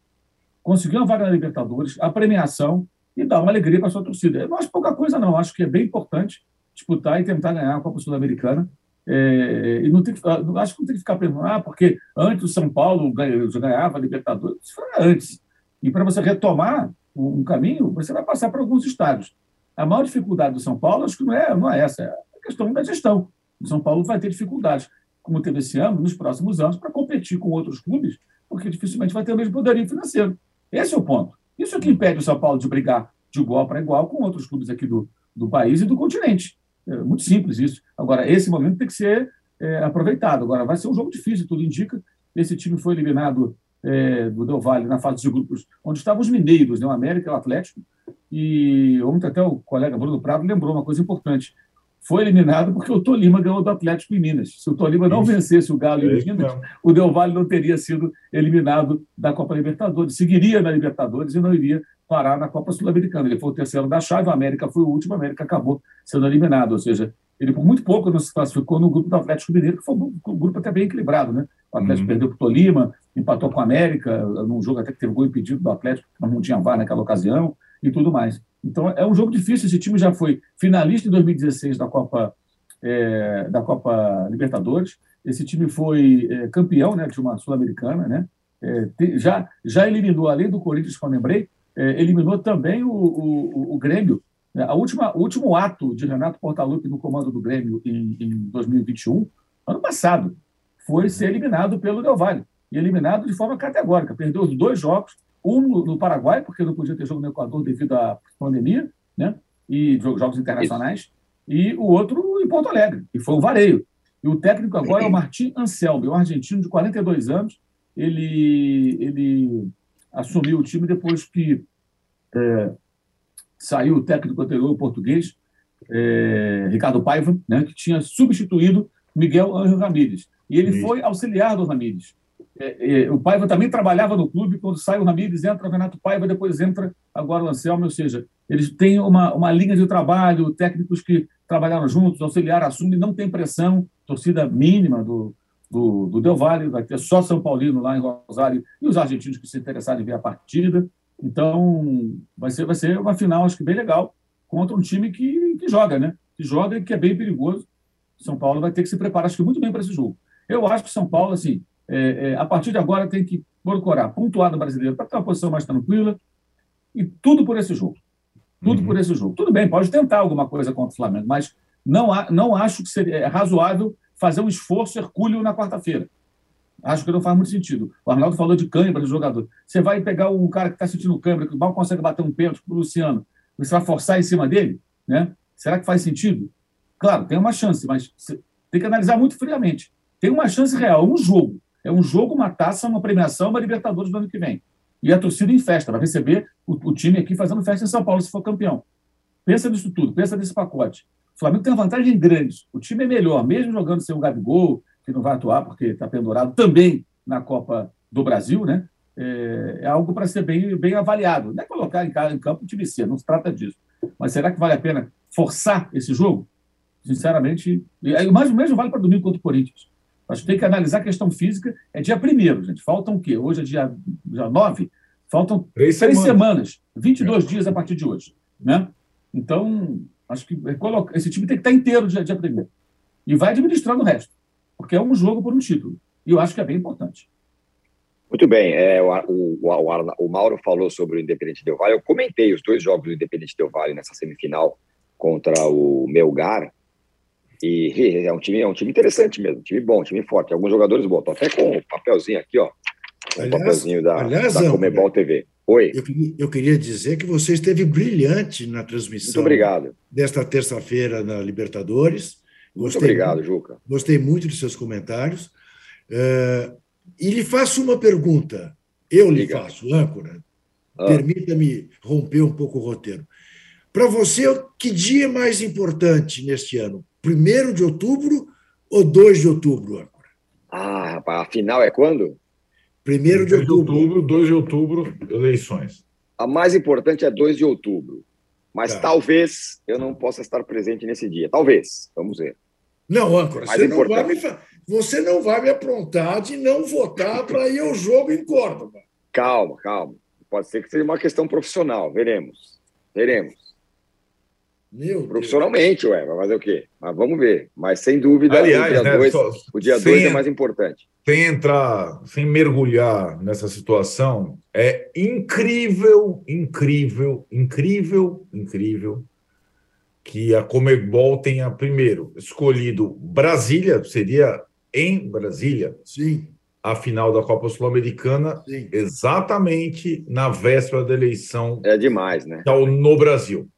conseguir uma vaga na Libertadores, a premiação e dar uma alegria para a sua torcida. Eu não acho pouca coisa, não. Acho que é bem importante disputar e tentar ganhar a Copa Sul-Americana. É, e não tem que, acho que não tem que ficar pensando, ah, porque antes o São Paulo ganhava a Libertadores. Isso foi antes. E para você retomar um caminho, você vai passar por alguns estádios. A maior dificuldade do São Paulo, acho que não é, não é essa, é a questão da gestão. O São Paulo vai ter dificuldades, como teve esse ano, nos próximos anos, para competir com outros clubes, porque dificilmente vai ter o mesmo poderio financeiro. Esse é o ponto. Isso é que impede o São Paulo de brigar de igual para igual com outros clubes aqui do, do país e do continente. É muito simples isso. Agora, esse momento tem que ser é, aproveitado. Agora, vai ser um jogo difícil, tudo indica. Esse time foi eliminado é, do Del Valle na fase de grupos, onde estavam os mineiros, né, o América e o Atlético. E ontem até o colega Bruno Prado lembrou uma coisa importante foi eliminado porque o Tolima ganhou do Atlético em Minas. Se o Tolima não Isso. vencesse o Galo em Minas, é o Del Valle não teria sido eliminado da Copa Libertadores. Seguiria na Libertadores e não iria parar na Copa Sul-Americana. Ele foi o terceiro da chave, a América foi o último, a América acabou sendo eliminado. Ou seja, ele por muito pouco não se classificou no grupo do Atlético Mineiro, que foi um grupo até bem equilibrado. Né? O Atlético uhum. perdeu para o Tolima, empatou com a América, num jogo até que teve gol impedido do Atlético, mas não tinha VAR naquela ocasião e tudo mais. Então é um jogo difícil. Esse time já foi finalista em 2016 da Copa é, da Copa Libertadores. Esse time foi é, campeão, né, de uma sul-americana, né? É, já já eliminou além do Corinthians, como eu lembrei, é, eliminou também o, o, o Grêmio. Né? A última, o último ato de Renato Portaluppi no comando do Grêmio em, em 2021, ano passado, foi ser eliminado pelo Del Valle. E eliminado de forma categórica. Perdeu os dois jogos um no, Paraguai, porque não podia ter jogo no Equador devido à pandemia, né? E jogos internacionais, e o outro em Porto Alegre, e foi o Vareio. E o técnico agora é o Martim Anselmo, um argentino de 42 anos. Ele, ele assumiu o time depois que é, saiu o técnico anterior, o português, é, Ricardo Paiva, né, que tinha substituído Miguel Angel Ramírez. E ele foi auxiliar do Ramírez. É, é, o Paiva também trabalhava no clube, quando sai o Ramires, entra o Renato Paiva, depois entra agora o Anselmo, ou seja, eles têm uma, uma linha de trabalho, técnicos que trabalharam juntos, auxiliar assume, não tem pressão, torcida mínima do, do, do Del Valle, vai ter só São Paulino lá em Rosário e os argentinos que se interessarem em ver a partida. Então, vai ser, vai ser uma final, acho que bem legal, contra um time que, que joga, né? Que joga e que é bem perigoso. São Paulo vai ter que se preparar, acho que muito bem para esse jogo. Eu acho que São Paulo, assim, é, é, a partir de agora tem que procurar pontuar no brasileiro para ter uma posição mais tranquila e tudo por esse jogo. Tudo uhum. por esse jogo. Tudo bem, pode tentar alguma coisa contra o Flamengo, mas não, há, não acho que seria é razoável fazer um esforço hercúleo na quarta-feira. Acho que não faz muito sentido. O Arnaldo falou de câimbra do jogador. Você vai pegar um cara que está sentindo câimbra, que mal consegue bater um pênalti para o Luciano, você vai forçar em cima dele? Né? Será que faz sentido? Claro, tem uma chance, mas tem que analisar muito friamente. Tem uma chance real, um jogo. É um jogo, uma taça, uma premiação, uma Libertadores do ano que vem. E a torcida em festa, vai receber o, o, time aqui fazendo festa em São Paulo se for campeão. Pensa nisso tudo, pensa nesse pacote. O Flamengo tem uma vantagem grande. O time é melhor, mesmo jogando sem o Gabigol, que não vai atuar porque está pendurado também na Copa do Brasil, né? É, é algo para ser bem, bem avaliado. Não é colocar em, em campo o time C, não se trata disso. Mas será que vale a pena forçar esse jogo? Sinceramente, e mais ou menos vale para domingo contra o Corinthians. Acho que tem que analisar a questão física. É dia primeiro, gente. Faltam o quê? Hoje é dia, dia 9. Faltam três, três semanas. semanas. 22 é. dias a partir de hoje. Né? Então, acho que é esse time tem que estar inteiro dia, dia primeiro. E vai administrando o resto. Porque é um jogo por um título. E eu acho que é bem importante. Muito bem. É, o, o, o, o, Mauro falou sobre o Independente Del Vale. Eu comentei os dois jogos do Independente Del Vale nessa semifinal contra o Melgar. E é um time, é um time interessante mesmo, um time bom, um time forte. Alguns jogadores bons. até com o papelzinho aqui, ó. O papelzinho da, aliás, da Comebol TV. Oi. Eu, eu, queria dizer que você esteve brilhante na transmissão. Muito obrigado. Desta terça-feira na Libertadores. Gostei muito obrigado, Juca. Gostei muito de seus comentários. Uh, e lhe faço uma pergunta. Eu lhe Liga. faço, âncora. Ah. Permita-me romper um pouco o roteiro. Para você, que dia é mais importante neste ano? Primeiro de outubro ou 2 de outubro, âncora? Ah, rapaz, a final é quando? Primeiro de outubro. outubro. 2 de outubro, eleições. A mais importante é 2 de outubro. Mas tá. talvez eu não possa estar presente nesse dia. Talvez. Vamos ver. Não, âncora, você não, vai me, você não vai me aprontar de não votar para ir ao jogo em Córdoba. Calma, calma. Pode ser que seja uma questão profissional. Veremos. Veremos. Meu Profissionalmente, Deus. ué, vai fazer o quê? Mas vamos ver. Mas sem dúvida, Aliás, o dia 2 né, dois, é mais importante. Sem entrar, sem mergulhar nessa situação, é incrível, incrível, incrível, incrível que a Comebol tenha, primeiro, escolhido Brasília, seria em Brasília, Sim. a final da Copa Sul-Americana, exatamente na véspera da eleição. É demais, né? No Brasil.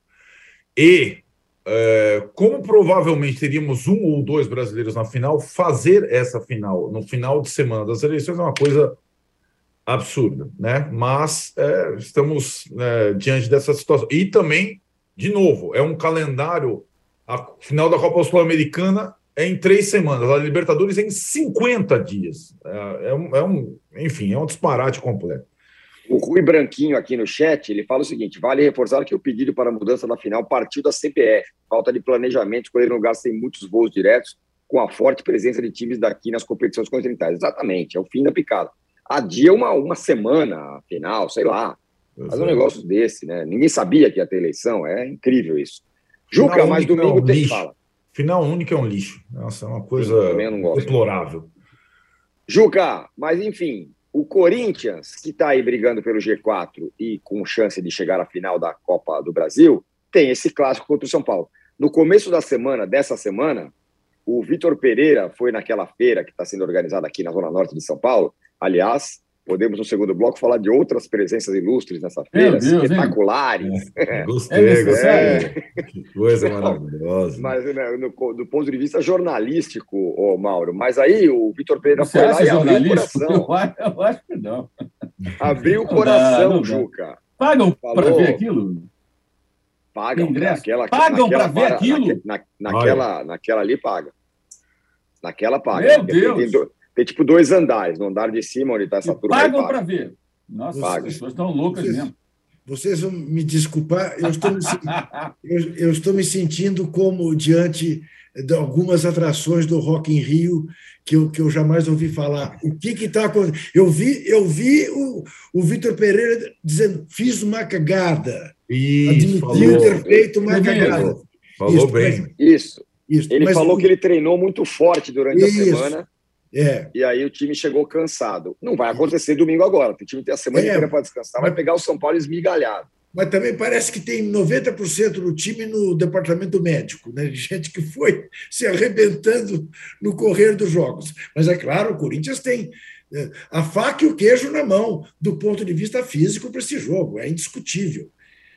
E, é, como provavelmente teríamos um ou dois brasileiros na final, fazer essa final no final de semana das eleições é uma coisa absurda, né? Mas é, estamos é, diante dessa situação. E também, de novo, é um calendário. A final da Copa Sul-Americana é em três semanas, a Libertadores é em 50 dias. É, é, um, é um, enfim, é um disparate completo. O Rui Branquinho aqui no chat, ele fala o seguinte: vale reforçar que o pedido para a mudança da final partiu da CPF. Falta de planejamento, escolher um lugar sem muitos voos diretos, com a forte presença de times daqui nas competições continentais. Exatamente, é o fim da picada. Adia uma, uma semana a final, sei lá. Faz um negócio desse, né? Ninguém sabia que ia ter eleição, é incrível isso. Juca, final mas domingo é um tem fala. Final único é um lixo. Nossa, é uma coisa deplorável. Juca, mas enfim, o Corinthians, que está aí brigando pelo G4 e com chance de chegar à final da Copa do Brasil, tem esse clássico contra o São Paulo. No começo da semana, dessa semana, o Vitor Pereira foi naquela feira que está sendo organizada aqui na Zona Norte de São Paulo. Aliás, podemos no segundo bloco falar de outras presenças ilustres nessa feira, Deus, espetaculares. É, gostei, é, gostei. É. Que coisa maravilhosa. Mas né, no, do ponto de vista jornalístico, ô, Mauro, mas aí o Vitor Pereira Você foi lá e abriu o coração. *laughs* Eu, acho que não. Abriu o coração, não, não Juca. Pagam para ver aquilo? Pagam. Naquela, Pagam para ver aquilo? Na, naquela, naquela ali paga. Naquela paga. Meu Deus! Tem, tipo dois andares. No andar de cima, onde está essa e turma. Pagam para ver. Nossa, Paga. as pessoas estão loucas vocês, mesmo. Vocês vão me desculpar, eu estou me, *laughs* eu, eu estou me sentindo como diante de algumas atrações do Rock in Rio que eu, que eu jamais ouvi falar. O que está acontecendo? Eu vi, eu vi o, o Vitor Pereira dizendo: fiz uma cagada. Isso, Admitiu ter feito uma cagada. Falou isso, bem. Mas, isso. isso. Ele falou que ele treinou muito forte durante isso. a semana é. E aí o time chegou cansado. Não vai acontecer domingo agora. O time tem a semana é. inteira para descansar. Vai pegar o São Paulo esmigalhado. Mas também parece que tem 90% do time no departamento médico, né? Gente que foi se arrebentando no correr dos jogos. Mas é claro, o Corinthians tem é, a faca e o queijo na mão do ponto de vista físico para esse jogo, é indiscutível.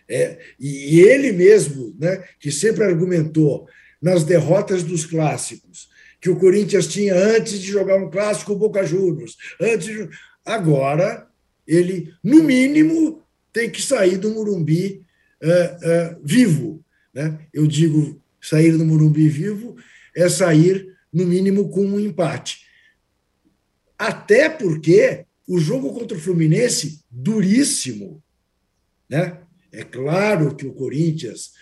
É, e ele mesmo, né, que sempre argumentou nas derrotas dos clássicos, que o Corinthians tinha antes de jogar um clássico Boca Juniors. Antes de... Agora, ele, no mínimo, tem que sair do Murumbi uh, uh, vivo. Né? Eu digo sair do Murumbi vivo é sair, no mínimo, com um empate. Até porque o jogo contra o Fluminense, duríssimo. Né? É claro que o Corinthians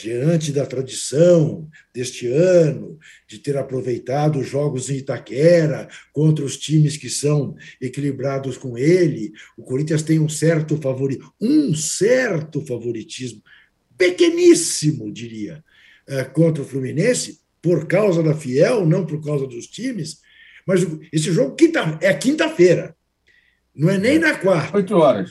diante da tradição deste ano, de ter aproveitado os jogos em Itaquera contra os times que são equilibrados com ele, o Corinthians tem um certo favoritismo, um certo favoritismo, pequeníssimo, diria, eh, contra o Fluminense, por causa da Fiel, não por causa dos times, mas esse jogo quinta, é quinta-feira, não é nem na quarta. Oito horas.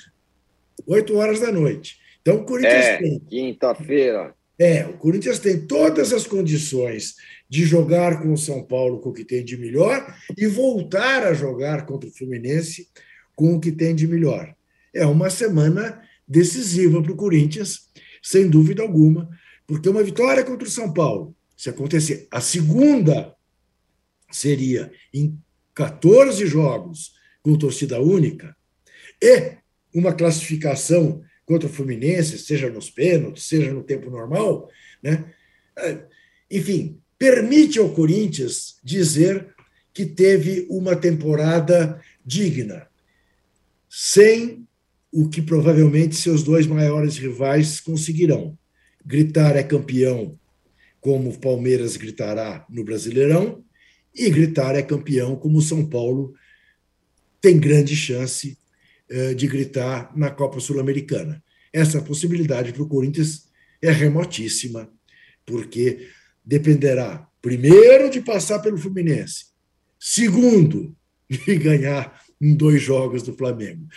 Oito horas da noite. Então, o Corinthians é, tem. Quinta-feira. É, o Corinthians tem todas as condições de jogar com o São Paulo com o que tem de melhor e voltar a jogar contra o Fluminense com o que tem de melhor. é uma semana decisiva para o Corinthians, sem dúvida alguma, porque uma vitória contra o São Paulo, se acontecer, a segunda seria em 14 jogos com torcida única, e uma classificação contra o Fluminense, seja nos pênaltis, seja no tempo normal, né? É, enfim, permite ao Corinthians dizer que teve uma temporada digna, sem o que provavelmente seus dois maiores rivais conseguirão. Gritar é campeão, como o Palmeiras gritará no Brasileirão, e gritar é campeão, como o São Paulo tem grande chance de gritar na Copa Sul-Americana. Essa possibilidade para o Corinthians é remotíssima, porque dependerá, primeiro, de passar pelo Fluminense, segundo, *laughs* de ganhar em dois jogos do Flamengo.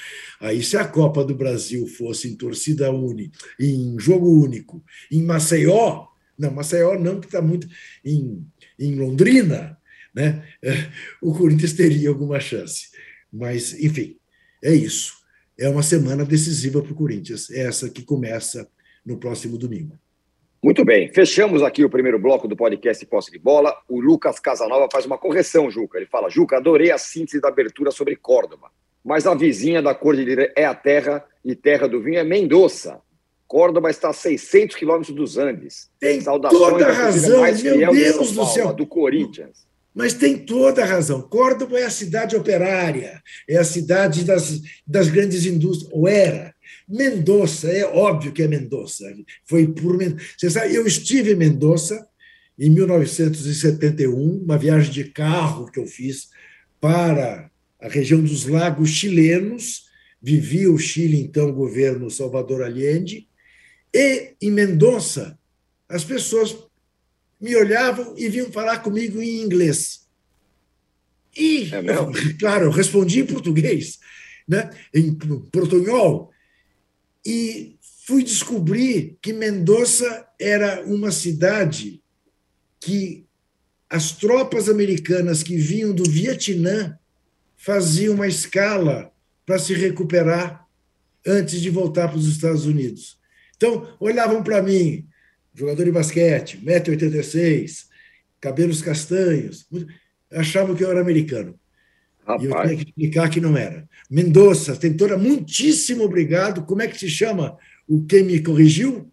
Aí, se a Copa do Brasil fosse em torcida única, em jogo único, em Maceió, não, Maceió não, que está muito em, em Londrina, né? *laughs* o Corinthians teria alguma chance. Mas, enfim, é isso. É uma semana decisiva para o Corinthians, é essa que começa no próximo domingo. Muito bem, fechamos aqui o primeiro bloco do podcast Posse de Bola. O Lucas Casanova faz uma correção, Juca. Ele fala: Juca, adorei a síntese da abertura sobre Córdoba, mas a vizinha da Cordilheira é a terra e terra do vinho é Mendoza. Córdoba está a 600 quilômetros dos Andes. Tem Saudações toda a razão, meu Deus do céu. Do Corinthians. Mas tem toda a razão. Córdoba é a cidade operária, é a cidade das, das grandes indústrias, ou era. Mendoza, é óbvio que é Mendoza. Foi por Você sabe, eu estive em Mendoza em 1971, uma viagem de carro que eu fiz para a região dos lagos chilenos. Vivia o Chile, então, governo Salvador Allende. E em Mendoza, as pessoas me olhavam e vinham falar comigo em inglês. E, é *laughs* claro, eu respondi em português, né? em portunhol. E fui descobrir que Mendoza era uma cidade que as tropas americanas que vinham do Vietnã faziam uma escala para se recuperar antes de voltar para os Estados Unidos. Então, olhavam para mim, jogador de basquete, 1,86m, cabelos castanhos, achavam que eu era americano. Rapaz. E eu tinha que explicar que não era. Mendonça, tentora, muitíssimo obrigado. Como é que se chama o quem me corrigiu?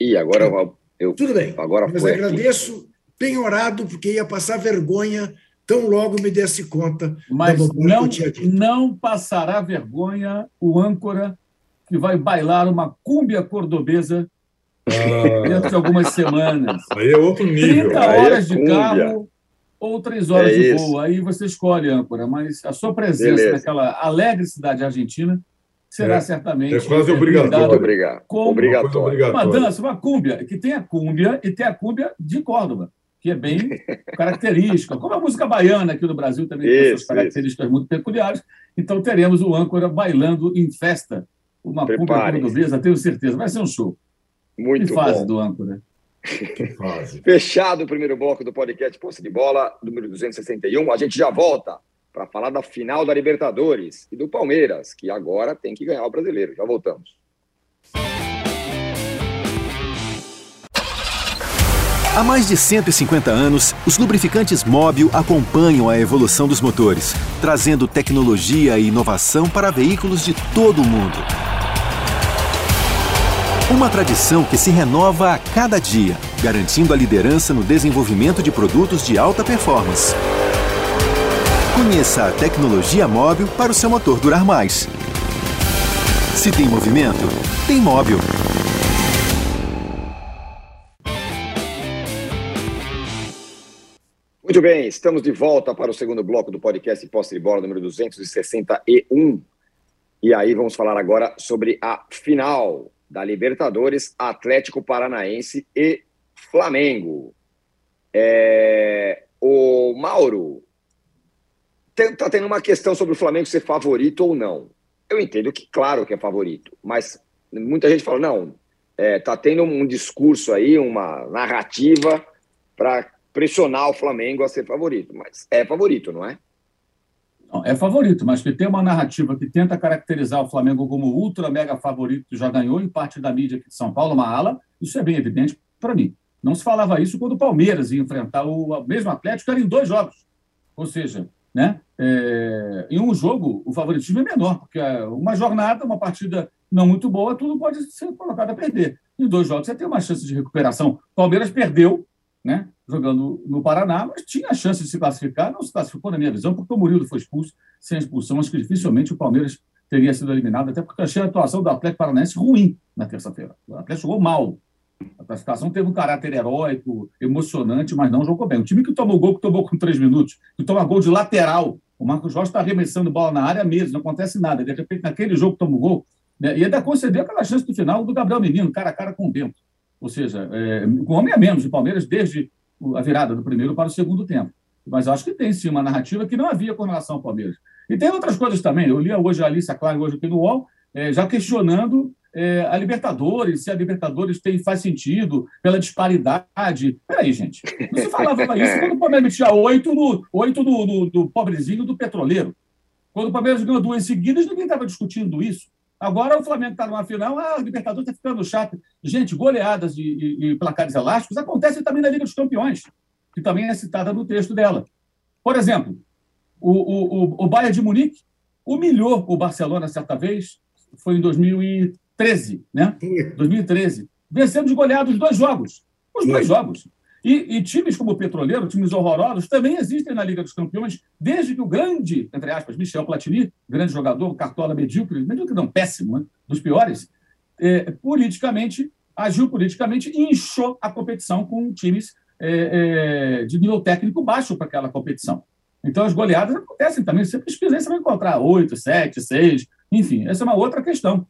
E agora eu. eu Tudo bem. Agora Mas agradeço, aqui. penhorado, porque ia passar vergonha tão logo me desse conta. Mas não, não passará vergonha o âncora que vai bailar uma cúmbia cordobesa ah. dentro de algumas semanas. Aí é outro nível. 30 horas é de carro ou 3 horas é de voo. Aí você escolhe, âncora. Mas a sua presença Beleza. naquela alegre cidade argentina será é. certamente. É quase obrigatório. Obrigado. Como obrigatório. Uma dança, uma cúmbia, que tem a cúmbia e tem a cúmbia de Córdoba, que é bem *laughs* característica. Como a música baiana aqui no Brasil também isso, tem suas características isso. muito peculiares. Então teremos o âncora bailando em festa. Uma Prepare. cúmbia cordobesa, tenho certeza. Vai ser um show. Muito que fase bom. do âncora. *laughs* Fechado o primeiro bloco do podcast Posse de Bola, número 261. A gente já volta para falar da final da Libertadores e do Palmeiras, que agora tem que ganhar o brasileiro. Já voltamos. Há mais de 150 anos, os lubrificantes Móbil acompanham a evolução dos motores, trazendo tecnologia e inovação para veículos de todo o mundo. Uma tradição que se renova a cada dia, garantindo a liderança no desenvolvimento de produtos de alta performance. Conheça a tecnologia móvel para o seu motor durar mais. Se tem movimento, tem móvel. Muito bem, estamos de volta para o segundo bloco do podcast Posse de Bola número 261. E aí vamos falar agora sobre a final da Libertadores, Atlético Paranaense e Flamengo. É, o Mauro está tendo uma questão sobre o Flamengo ser favorito ou não. Eu entendo que, claro, que é favorito, mas muita gente fala, não, está é, tá tendo um discurso aí, uma narrativa para pressionar o Flamengo a ser favorito, mas é favorito, não é? Não, é favorito, mas que tem uma narrativa que tenta caracterizar o Flamengo como ultra mega favorito, que já ganhou em parte da mídia aqui de São Paulo, uma ala, isso é bem evidente para mim. Não se falava isso quando o Palmeiras ia enfrentar o mesmo Atlético, era em dois jogos. Ou seja, né, é, em um jogo o favoritismo é menor, porque é uma jornada, uma partida não muito boa, tudo pode ser colocado a perder. Em dois jogos você tem uma chance de recuperação. O Palmeiras perdeu, né, jogando no Paraná, mas tinha a chance de se classificar, não se classificou, na minha visão, porque o Murilo foi expulso, sem expulsão, acho que dificilmente o Palmeiras teria sido eliminado, até porque achei a atuação do Atlético Paranaense ruim na terça-feira. O Atlético jogou mal. A classificação teve um caráter heróico, emocionante, mas não jogou bem. O time que tomou gol, que tomou com três minutos, que toma gol de lateral, o Marcos Jorge está arremessando bola na área mesmo, não acontece nada. De repente, naquele jogo que tomou gol, né, e ainda concedeu aquela chance do final do Gabriel Menino, cara a cara com o Bento. Ou seja, é, com homem a menos, o Palmeiras desde a virada do primeiro para o segundo tempo. Mas acho que tem sim uma narrativa que não havia com relação ao Palmeiras. E tem outras coisas também. Eu li hoje a Alice Klein, hoje aqui no UOL, é, já questionando é, a Libertadores, se a Libertadores tem, faz sentido pela disparidade. Peraí, gente. Não se *laughs* falava isso quando o Palmeiras tinha oito no, oito no, no, no pobrezinho do petroleiro. Quando o Palmeiras ganhou duas seguidas, ninguém estava discutindo isso. Agora o Flamengo está numa final, ah, o Libertadores está ficando chato. Gente, goleadas e, e, e, placares elásticos acontecem também na Liga dos Campeões, que também é citada no texto dela. Por exemplo, o, o, o Bayern de Munique humilhou o Barcelona certa vez, foi em 2013, né? 2013, vencendo de goleados os dois jogos. Os dois jogos. E, e, times como o Petroleiro, times horrorosos, também existem na Liga dos Campeões, desde que o grande, entre aspas, Michel Platini, grande jogador, cartola medíocre, medíocre não, péssimo, né? dos piores, é, politicamente, agiu politicamente e inchou a competição com times é, é, de nível técnico baixo para aquela competição. Então, as goleadas acontecem também. Você pesquisar, você vai encontrar oito, sete, seis, enfim, essa é uma outra questão.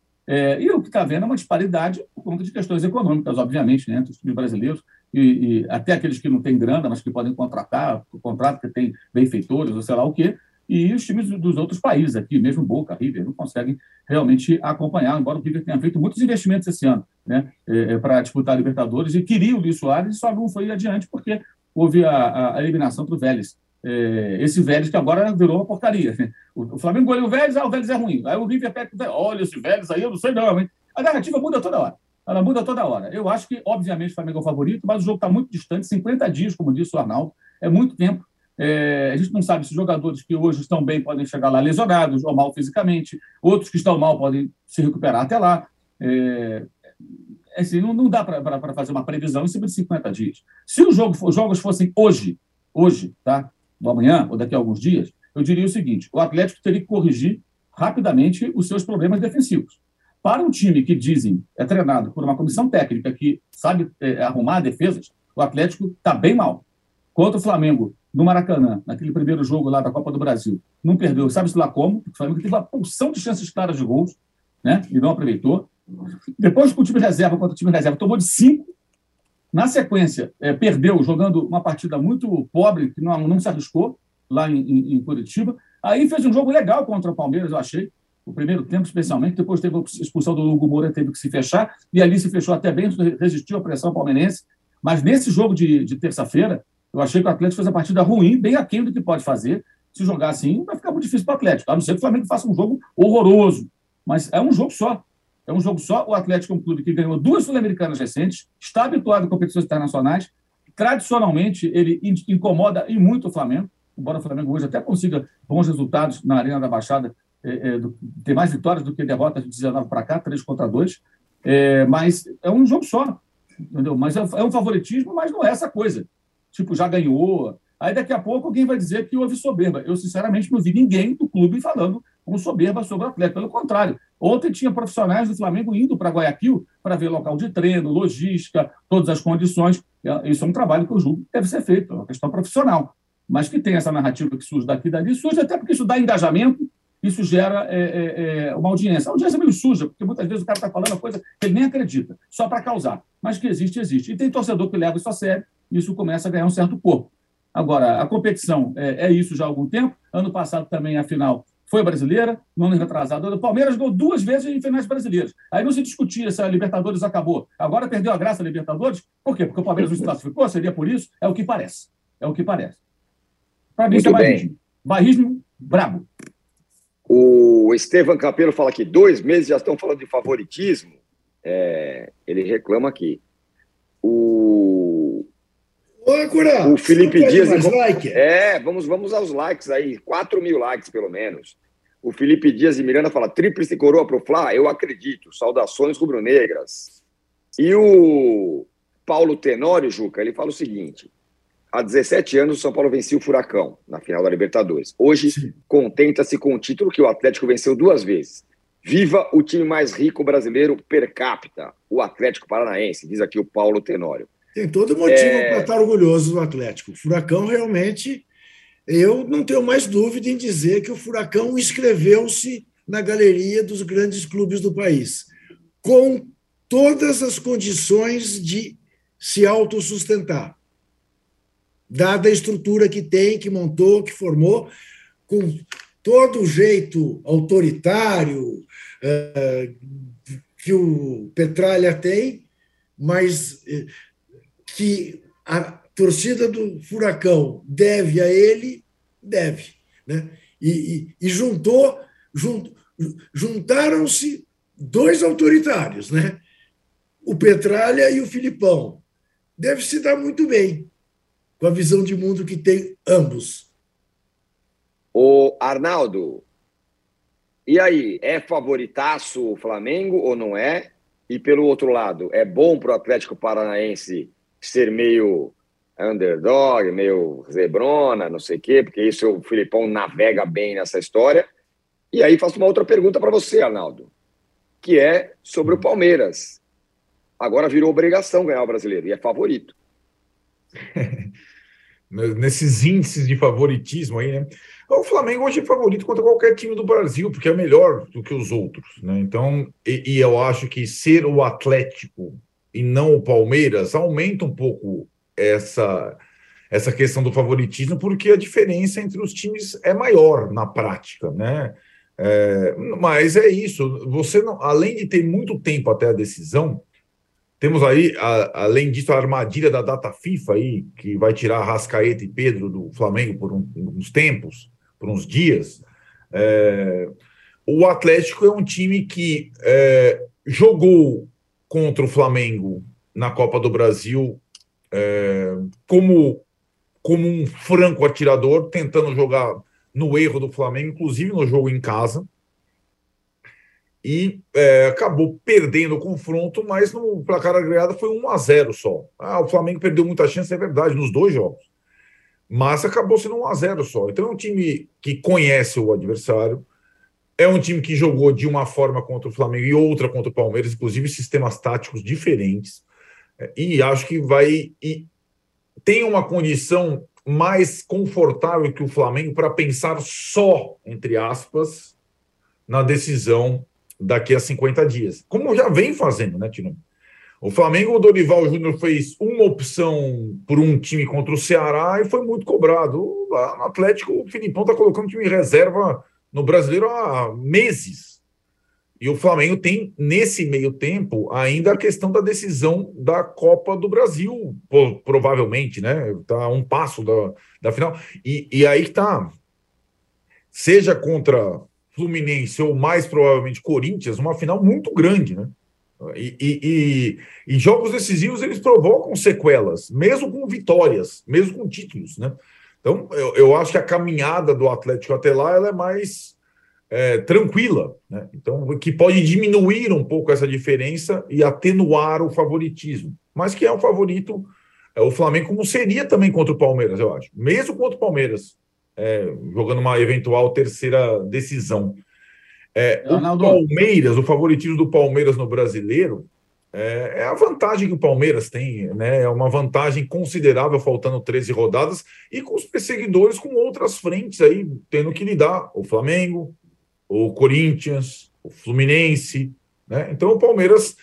E o que está vendo é uma disparidade por conta de questões econômicas, obviamente, né, entre os times brasileiros e, e, até aqueles que não têm grana, mas que podem contratar, contrato que tem benfeitores ou sei lá o quê, e os times dos outros países aqui, mesmo Boca, River, não conseguem realmente acompanhar, embora o River tenha feito muitos investimentos esse ano né, é, é, para disputar a Libertadores e queria o Luiz Soares só não foi adiante porque houve a, a eliminação para o Vélez. É, esse Vélez que agora virou uma porcaria. Né? O, o Flamengo goleou o Vélez, ah, o Vélez é ruim. Aí o River pega o Vélez, olha esse Vélez aí, eu não sei não, hein? A narrativa muda toda hora. Ela muda toda hora. Eu acho que, obviamente, o Flamengo é o favorito, mas o jogo está muito distante 50 dias, como disse o Arnaldo, é muito tempo. É, a gente não sabe se jogadores que hoje estão bem podem chegar lá lesionados ou mal fisicamente, outros que estão mal podem se recuperar até lá. É, assim, não, não dá para fazer uma previsão em cima de 50 dias. Se os jogo, os jogos fossem hoje, hoje, tá? ou amanhã, ou daqui a alguns dias, eu diria o seguinte: o Atlético teria que corrigir rapidamente os seus problemas defensivos. Para um time que dizem é treinado por uma comissão técnica que sabe é, arrumar defesas, o Atlético está bem mal. Contra o Flamengo, no Maracanã, naquele primeiro jogo lá da Copa do Brasil, não perdeu, sabe-se lá como, o Flamengo teve uma pulsão de chances claras de gols, né? E não aproveitou. Depois, com o time reserva, contra o time reserva, tomou de cinco. Na sequência, é, perdeu jogando uma partida muito pobre, que não, não se arriscou, lá em, em, em Curitiba. Aí fez um jogo legal contra o Palmeiras, eu achei o primeiro tempo especialmente, depois teve a expulsão do Hugo Moura, teve que se fechar, e ali se fechou até bem, resistiu à pressão palmeirense, mas nesse jogo de, de terça-feira, eu achei que o Atlético fez a partida ruim, bem aquém do que pode fazer, se jogar assim, vai ficar muito difícil para o Atlético, a não ser que o Flamengo faça um jogo horroroso, mas é um jogo só, é um jogo só, o Atlético é um clube que ganhou duas Sul-Americanas recentes, está habituado a competições internacionais, tradicionalmente ele incomoda e muito o Flamengo, embora o Flamengo hoje até consiga bons resultados na Arena da Baixada, é, é, do, tem mais vitórias do que derrotas de 19 para cá, 3 contra 2. É, mas é um jogo só, entendeu? Mas é, é, um favoritismo, mas não é essa coisa. Tipo, já ganhou. Aí daqui a pouco alguém vai dizer que houve soberba. Eu, sinceramente, não vi ninguém do clube falando com soberba sobre o atleta. Pelo contrário, ontem tinha profissionais do Flamengo indo para Guayaquil para ver local de treino, logística, todas as condições. Isso é um trabalho que eu julgo que deve ser feito, é uma questão profissional. Mas que tem essa narrativa que surge daqui e dali, surge até porque isso dá engajamento isso gera é, é, é, uma audiência. A audiência é meio suja, porque muitas vezes o cara está falando uma coisa que ele nem acredita, só para causar. Mas que existe, existe. E tem torcedor que leva isso a sério, e isso começa a ganhar um certo corpo. Agora, a competição é, é isso já há algum tempo. Ano passado também a final foi brasileira, no ano retrasado. O Palmeiras ganhou duas vezes em finais brasileiras. Aí não se discutia se a Libertadores acabou. Agora perdeu a graça a Libertadores. Por quê? Porque o Palmeiras não se classificou? Seria por isso? É o que parece. É o que parece. Para mim, isso é barrismo. Barrismo brabo. O Estevam Capelo fala que dois meses já estão falando de favoritismo. É, ele reclama aqui. O, Ô, o Felipe Dias. Mais like? É, vamos, vamos aos likes aí. 4 mil likes, pelo menos. O Felipe Dias de Miranda fala: tríplice coroa pro Fla? Eu acredito. Saudações rubro-negras. E o Paulo Tenório, Juca, ele fala o seguinte: há 17 anos o São Paulo venceu o Furacão na final da Libertadores. Hoje contenta-se com o título que o Atlético venceu duas vezes. Viva o time mais rico brasileiro per capita, o Atlético Paranaense, diz aqui o Paulo Tenório. Tem todo motivo é... para estar orgulhoso do Atlético. O Furacão realmente, eu não tenho mais dúvida em dizer que o Furacão inscreveu-se na galeria dos grandes clubes do país, com todas as condições de se autossustentar dada a estrutura que tem, que montou, que formou, com todo o jeito autoritário uh, que o Petralha tem, mas uh, que a torcida do Furacão deve a ele, deve. Né? E, e, e juntou, junt, juntaram-se dois autoritários, né? o Petralha e o Filipão. Deve se dar muito bem com a visão de mundo que tem ambos. O Arnaldo, e aí, é favoritaço o Flamengo ou não é? E pelo outro lado, é bom para o Atlético Paranaense ser meio underdog, meio zebrona, não sei o quê, porque isso o Filipão navega bem nessa história. E aí faço uma outra pergunta para você, Arnaldo, que é sobre o Palmeiras. Agora virou obrigação ganhar o brasileiro e é favorito. *laughs* nesses índices de favoritismo aí, né? O Flamengo hoje é favorito contra qualquer time do Brasil, porque é melhor do que os outros, né? Então, e, e eu acho que ser o Atlético e não o Palmeiras aumenta um pouco essa essa questão do favoritismo, porque a diferença entre os times é maior na prática, né? É, mas é isso. Você não, além de ter muito tempo até a decisão, temos aí, a, além disso, a armadilha da data FIFA aí, que vai tirar Rascaeta e Pedro do Flamengo por um, uns tempos, por uns dias. É, o Atlético é um time que é, jogou contra o Flamengo na Copa do Brasil é, como, como um franco atirador, tentando jogar no erro do Flamengo, inclusive no jogo em casa e é, acabou perdendo o confronto, mas no placar agregado foi 1 a 0 só. Ah, o Flamengo perdeu muita chance, é verdade, nos dois jogos. Mas acabou sendo 1 a 0 só. Então é um time que conhece o adversário, é um time que jogou de uma forma contra o Flamengo e outra contra o Palmeiras, inclusive sistemas táticos diferentes. É, e acho que vai e tem uma condição mais confortável que o Flamengo para pensar só, entre aspas, na decisão daqui a 50 dias. Como já vem fazendo, né, Tino? O Flamengo, o Dorival Júnior fez uma opção por um time contra o Ceará e foi muito cobrado. O Atlético, o Filipão está colocando time em reserva no brasileiro há meses. E o Flamengo tem, nesse meio tempo, ainda a questão da decisão da Copa do Brasil, provavelmente, né? Está um passo da, da final. E, e aí está. Seja contra Fluminense ou mais provavelmente Corinthians, uma final muito grande, né? E, e, e, e, jogos decisivos eles provocam sequelas, mesmo com vitórias, mesmo com títulos, né? Então eu, eu acho que a caminhada do Atlético até lá ela é mais é, tranquila, né? Então que pode diminuir um pouco essa diferença e atenuar o favoritismo, mas que é o favorito é o Flamengo como seria também contra o Palmeiras, eu acho, mesmo contra o Palmeiras é, jogando uma eventual terceira decisão. É, o Palmeiras, o favoritismo do Palmeiras no brasileiro, é, é, a vantagem que o Palmeiras tem, né? É uma vantagem considerável, faltando 13 rodadas, e com os perseguidores com outras frentes aí, tendo que lidar. O Flamengo, o Corinthians, o Fluminense, né? Então o Palmeiras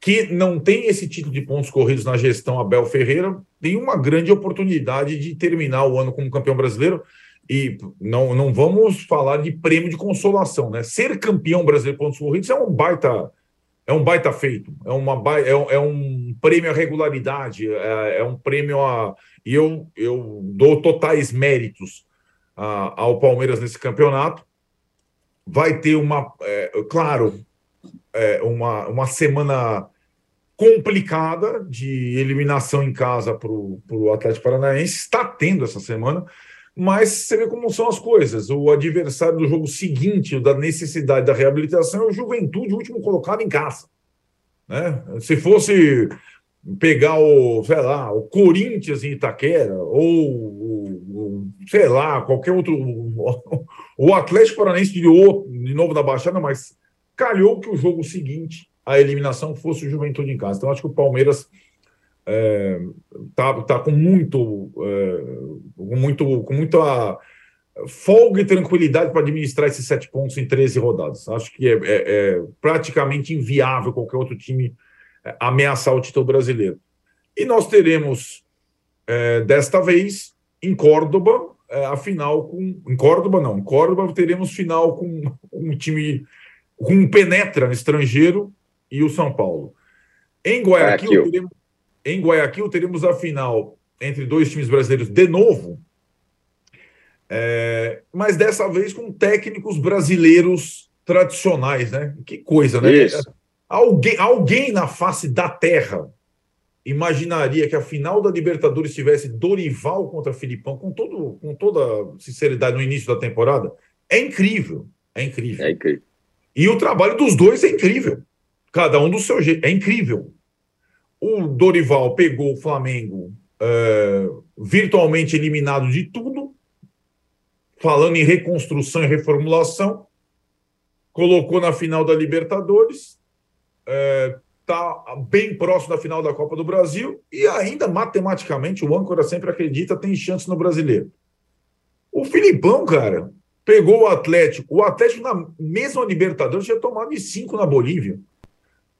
que não tem esse título de pontos corridos na gestão Abel Ferreira, tem uma grande oportunidade de terminar o ano como campeão brasileiro. E não, não vamos falar de prêmio de consolação, né? Ser campeão brasileiro de pontos corridos é um baita, é um baita feito, é, uma, é, é um prêmio à regularidade, é, é um prêmio a. E eu, eu dou totais méritos a, ao Palmeiras nesse campeonato. Vai ter uma, é, claro, é, uma, uma semana complicada de eliminação em casa para o Atlético Paranaense. Está tendo essa semana, mas você vê como são as coisas. O adversário do jogo seguinte, da necessidade da reabilitação, é o Juventude, último colocado em casa. Né? Se fosse pegar o, sei lá, o Corinthians em Itaquera, ou, sei lá, qualquer outro. O Atlético Paranaense de, de novo da Baixada, mas calhou que o jogo seguinte, a eliminação, fosse o Juventude em casa. Então, acho que o Palmeiras é, tá, tá com muito, é, com muito, com muita folga e tranquilidade para administrar esses sete pontos em 13 rodadas. Acho que é, é, é praticamente inviável qualquer outro time é, ameaçar o título brasileiro. E nós teremos, é, desta vez, em Córdoba, é, a final com. Em Córdoba, não, em Córdoba teremos final com um time com um penetra estrangeiro e o São Paulo. Em Guayaquil, teremos, em Guayaquil teremos a final entre dois times brasileiros de novo, é, mas dessa vez com técnicos brasileiros tradicionais, né? Que coisa, né? Isso. Alguém, alguém na face da Terra imaginaria que a final da Libertadores tivesse Dorival contra Filipão, com, todo, com toda sinceridade, no início da temporada? É incrível. É incrível. É incrível. E o trabalho dos dois é incrível. Cada um do seu jeito. É incrível. O Dorival pegou o Flamengo é, virtualmente eliminado de tudo, falando em reconstrução e reformulação, colocou na final da Libertadores, está é, bem próximo da final da Copa do Brasil e ainda matematicamente o âncora sempre acredita tem chance no brasileiro. O Filipão, cara, pegou o Atlético. O Atlético, na mesma Libertadores, tinha tomado de 5 na Bolívia.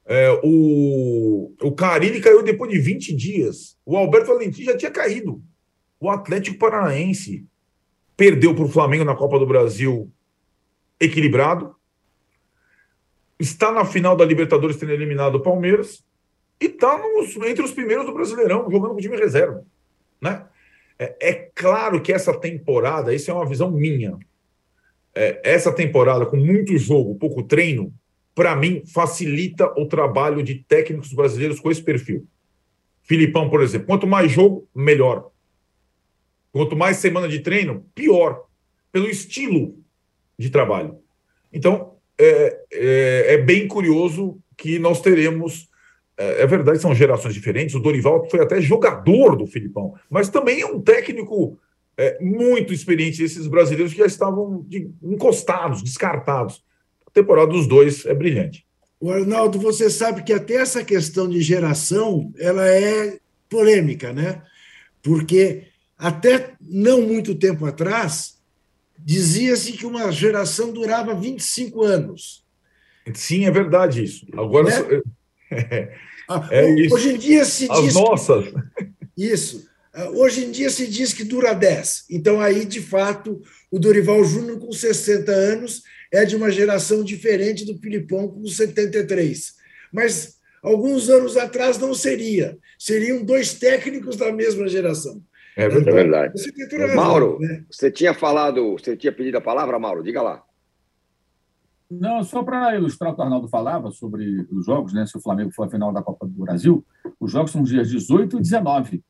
É, o, o Carilli caiu depois de 20 dias. O Alberto Valentim já tinha caído. O Atlético Paranaense perdeu para o Flamengo na Copa do Brasil equilibrado está na final da Libertadores tendo eliminado o Palmeiras e está entre os primeiros do Brasileirão, jogando com time reserva. Né? É, é, claro que essa temporada, isso é uma visão minha, é, essa temporada com muito jogo, pouco treino, para mim, facilita o trabalho de técnicos brasileiros com esse perfil. Filipão, por exemplo, quanto mais jogo, melhor. Quanto mais semana de treino, pior. Pelo estilo de trabalho. Então, é, é, é bem curioso que nós teremos. É, é, verdade, são gerações diferentes. O Dorival foi até jogador do Filipão, mas também é um técnico é, muito experiente desses brasileiros que já estavam de, encostados, descartados. A temporada dos dois é brilhante. O Arnaldo, você sabe que até essa questão de geração ela é polêmica, né? Porque até não muito tempo atrás dizia-se que uma geração durava 25 anos. Sim, é verdade isso. Agora. Né? *laughs* É isso. Hoje em dia se As diz. nossas. Isso. Ah, hoje em dia se diz que dura 10. Então, aí, de fato, o Dorival Júnior, com 60 anos, é de uma geração diferente do Filipão, com 73. Mas, alguns anos atrás, não seria. Seriam dois técnicos da mesma geração. É, verdade. É Mauro, né? você tinha falado, você tinha pedido a palavra, Mauro? Diga lá. Não, só para ilustrar o que o Arnaldo falava sobre os jogos, né? Se o Flamengo for a final da Copa do Brasil, os jogos são dias 18 e 19.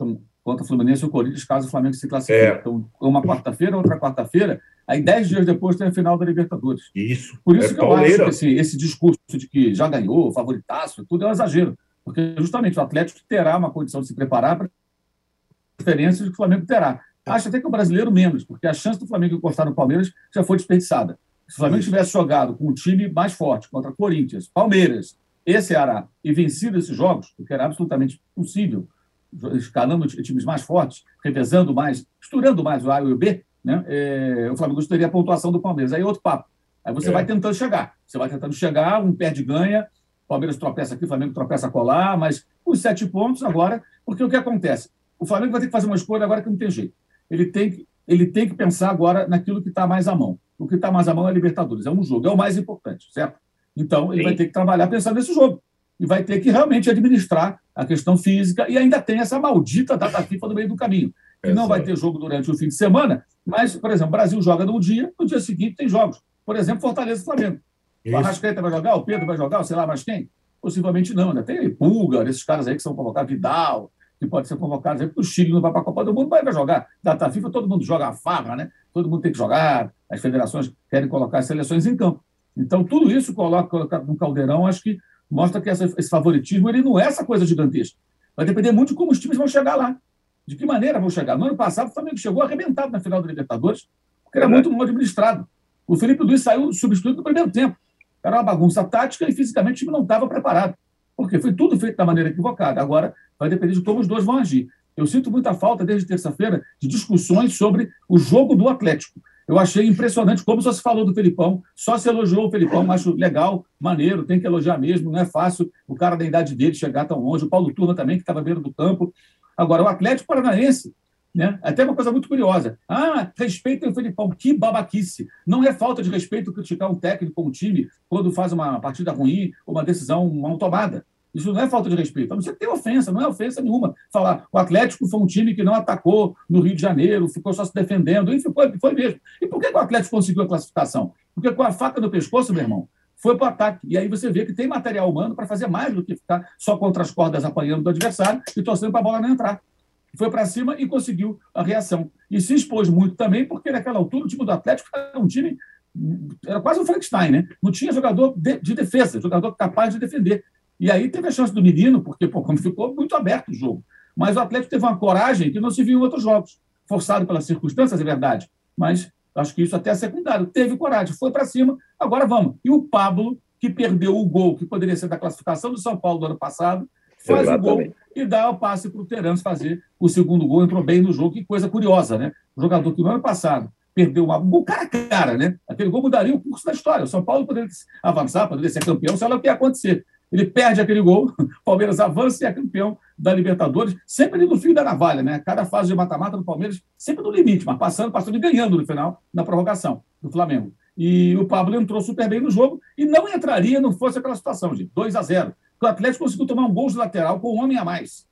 Então, contra o Fluminense e o Corinthians, caso o Flamengo se classifique. É. Então, uma quarta-feira, outra quarta-feira, aí dez dias depois tem a final da Libertadores. Isso. Por isso é que eu acho que esse, esse discurso de que já ganhou, favoritaço, tudo é um exagero. Porque justamente o Atlético terá uma condição de se preparar para diferenças que o Flamengo terá. Acho até que o brasileiro menos, porque a chance do Flamengo encostar no Palmeiras já foi desperdiçada. Se o Flamengo tivesse jogado com um time mais forte contra Corinthians, Palmeiras e Ceará e vencido esses jogos, o que era absolutamente possível, escalando times mais fortes, revezando mais, misturando mais o A e o B, né? É, o Flamengo teria a pontuação do Palmeiras. Aí outro papo. Aí você é. vai tentando chegar. Você vai tentando chegar, um perde ganha, Palmeiras tropeça aqui, o Flamengo tropeça colar, mas os sete pontos agora, porque o que acontece? O Flamengo vai ter que fazer uma escolha agora que não tem jeito. Ele tem que, ele tem que pensar agora naquilo que está mais à mão. O que está mais à mão é a Libertadores. É um jogo, é o mais importante, certo? Então, ele Sim. vai ter que trabalhar pensando nesse jogo. E vai ter que realmente administrar a questão física. E ainda tem essa maldita data FIFA no meio do caminho. que não vai ter jogo durante o fim de semana, mas, por exemplo, o Brasil joga num dia, no dia seguinte tem jogos. Por exemplo, Fortaleza e Flamengo. Isso. O Arrascaeta vai jogar, o Pedro vai jogar, sei lá mais quem? Possivelmente não, né? Tem Pulga, esses caras aí que são convocados, Vidal, que pode ser convocado, porque o Chile não vai para a Copa do Mundo, vai jogar. Data FIFA, todo mundo joga a farra, né? Todo mundo tem que jogar, as federações querem colocar as seleções em campo. Então, tudo isso coloca, coloca no caldeirão, acho que mostra que essa, esse favoritismo ele não é essa coisa gigantesca. Vai depender muito de como os times vão chegar lá. De que maneira vão chegar. No ano passado, o Flamengo chegou arrebentado na final da Libertadores, porque era é muito mal administrado. O Felipe Luiz saiu substituído no primeiro tempo. Era uma bagunça tática e fisicamente o time não estava preparado. Porque foi tudo feito da maneira equivocada. Agora vai depender de como os dois vão agir. Eu sinto muita falta, desde terça-feira, de discussões sobre o jogo do Atlético. Eu achei impressionante como só se falou do Felipão, só se elogiou o Felipão, acho legal, maneiro, tem que elogiar mesmo, não é fácil o cara da idade dele chegar tão longe, o Paulo Turma também, que estava beira do campo. Agora, o Atlético Paranaense, né? Até uma coisa muito curiosa. Ah, respeitem o Felipão. Que babaquice. Não é falta de respeito criticar um técnico ou um time quando faz uma partida ruim ou uma decisão mal tomada. Isso não é falta de respeito. A não tenha ofensa, não é ofensa nenhuma. Falar, o Atlético foi um time que não atacou no Rio de Janeiro, ficou só se defendendo, e foi, foi mesmo. E por que o Atlético conseguiu a classificação? Porque com a faca no pescoço, meu irmão, foi para o ataque. E aí você vê que tem material humano para fazer mais do que ficar só contra as cordas apanhando do adversário e torcendo para a bola não entrar. Foi para cima e conseguiu a reação. E se expôs muito também, porque naquela altura o time do Atlético era um time. Era quase um Frankenstein, né? Não tinha jogador de, de defesa, jogador capaz de defender. E aí teve a chance do menino, porque, pô, como ficou muito aberto o jogo. Mas o Atlético teve uma coragem que não se viu em outros jogos. Forçado pelas circunstâncias, é verdade. Mas acho que isso até é secundário. Teve coragem, foi para cima, agora vamos. E o Pablo, que perdeu o gol, que poderia ser da classificação do São Paulo do ano passado, faz Exatamente. o gol e dá o passe para o Terans fazer o segundo gol. Entrou bem no jogo. Que coisa curiosa, né? O jogador que no ano passado perdeu uma, um gol cara a cara, né? Aquele gol mudaria o curso da história. O São Paulo poderia avançar, poderia ser campeão, sei lá o que ia acontecer. Ele perde aquele gol, o *laughs* Palmeiras avança e é campeão da Libertadores, sempre ali no fio da navalha, né? Cada fase de mata-mata do Palmeiras, sempre no limite, mas passando, passando e ganhando no final, na prorrogação do Flamengo. E o Pablo entrou super bem no jogo e não entraria, não fosse aquela situação, de 2 a 0 O Atlético conseguiu tomar um gol de lateral com um homem a mais.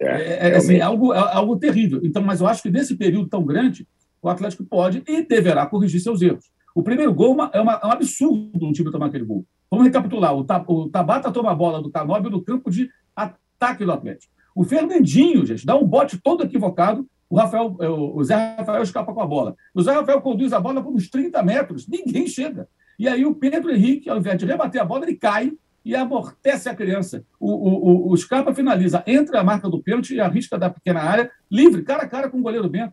É, é, é assim, é algo, é algo terrível. Então, mas eu acho que nesse período tão grande, o Atlético pode e deverá corrigir seus erros. O primeiro gol é, uma, é um absurdo um time tomar aquele gol. Vamos recapitular. O, o Tabata toma a bola do Canóbio no campo de ataque do Atlético. O Fernandinho, gente, dá um bote todo equivocado. O, Rafael, é, o Zé Rafael escapa com a bola. O Zé Rafael conduz a bola por uns 30 metros. Ninguém chega. E aí o Pedro Henrique, ao invés de rebater a bola, ele cai e amortece a criança. O, o, o, Scarpa finaliza entre a marca do pênalti e a risca da pequena área, livre, cara a cara com o goleiro Bento.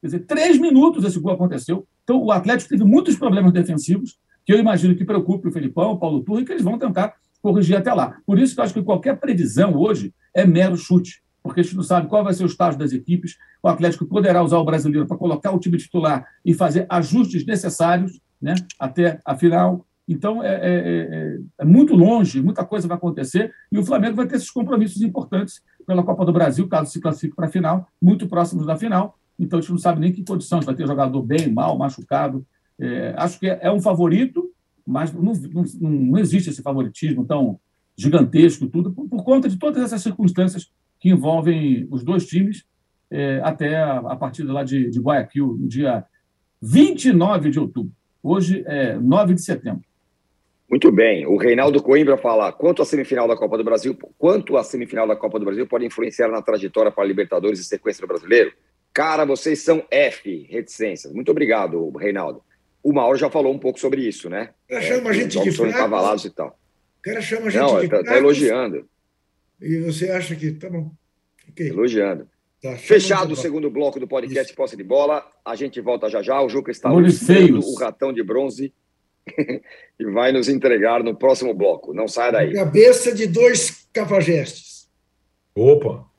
Quer dizer, três minutos esse gol aconteceu. Então, o Atlético teve muitos problemas defensivos que eu imagino que preocupe o Felipão, o Paulo Turro, e que eles vão tentar corrigir até lá. Por isso que eu acho que qualquer previsão hoje é mero chute, porque a gente não sabe qual vai ser o estágio das equipes. O Atlético poderá usar o brasileiro para colocar o time titular e fazer ajustes necessários né, até a final. Então, é, é, é, é, muito longe, muita coisa vai acontecer, e o Flamengo vai ter esses compromissos importantes pela Copa do Brasil, caso se classifique para a final, muito próximos da final. Então, a gente não sabe nem que condições vai ter jogador bem, mal, machucado. É, acho que é, um favorito, mas não, não, não, existe esse favoritismo tão gigantesco, tudo, por, por, conta de todas essas circunstâncias que envolvem os dois times é, até a, a partida lá de, de Guayaquil, no dia 29 de outubro. Hoje é 9 de setembro. Muito bem. O Reinaldo Coimbra fala: quanto à semifinal da Copa do Brasil, quanto a semifinal da Copa do Brasil pode influenciar na trajetória para a Libertadores e sequência do brasileiro? Cara, vocês são F, reticências. Muito obrigado, Reinaldo. O Mauro já falou um pouco sobre isso, né? O cara chama é, a gente de fracos. Cavalados e tal. O cara chama a gente Não, de tá, tá elogiando. E você acha que tá bom. Okay. Elogiando. Tá, Fechado o segundo bloco do podcast isso. Posse de Bola. A gente volta já já. O Juca está mostrando o ratão de bronze *laughs* e vai nos entregar no próximo bloco. Não saia daí. Cabeça de dois cafajestes. Opa!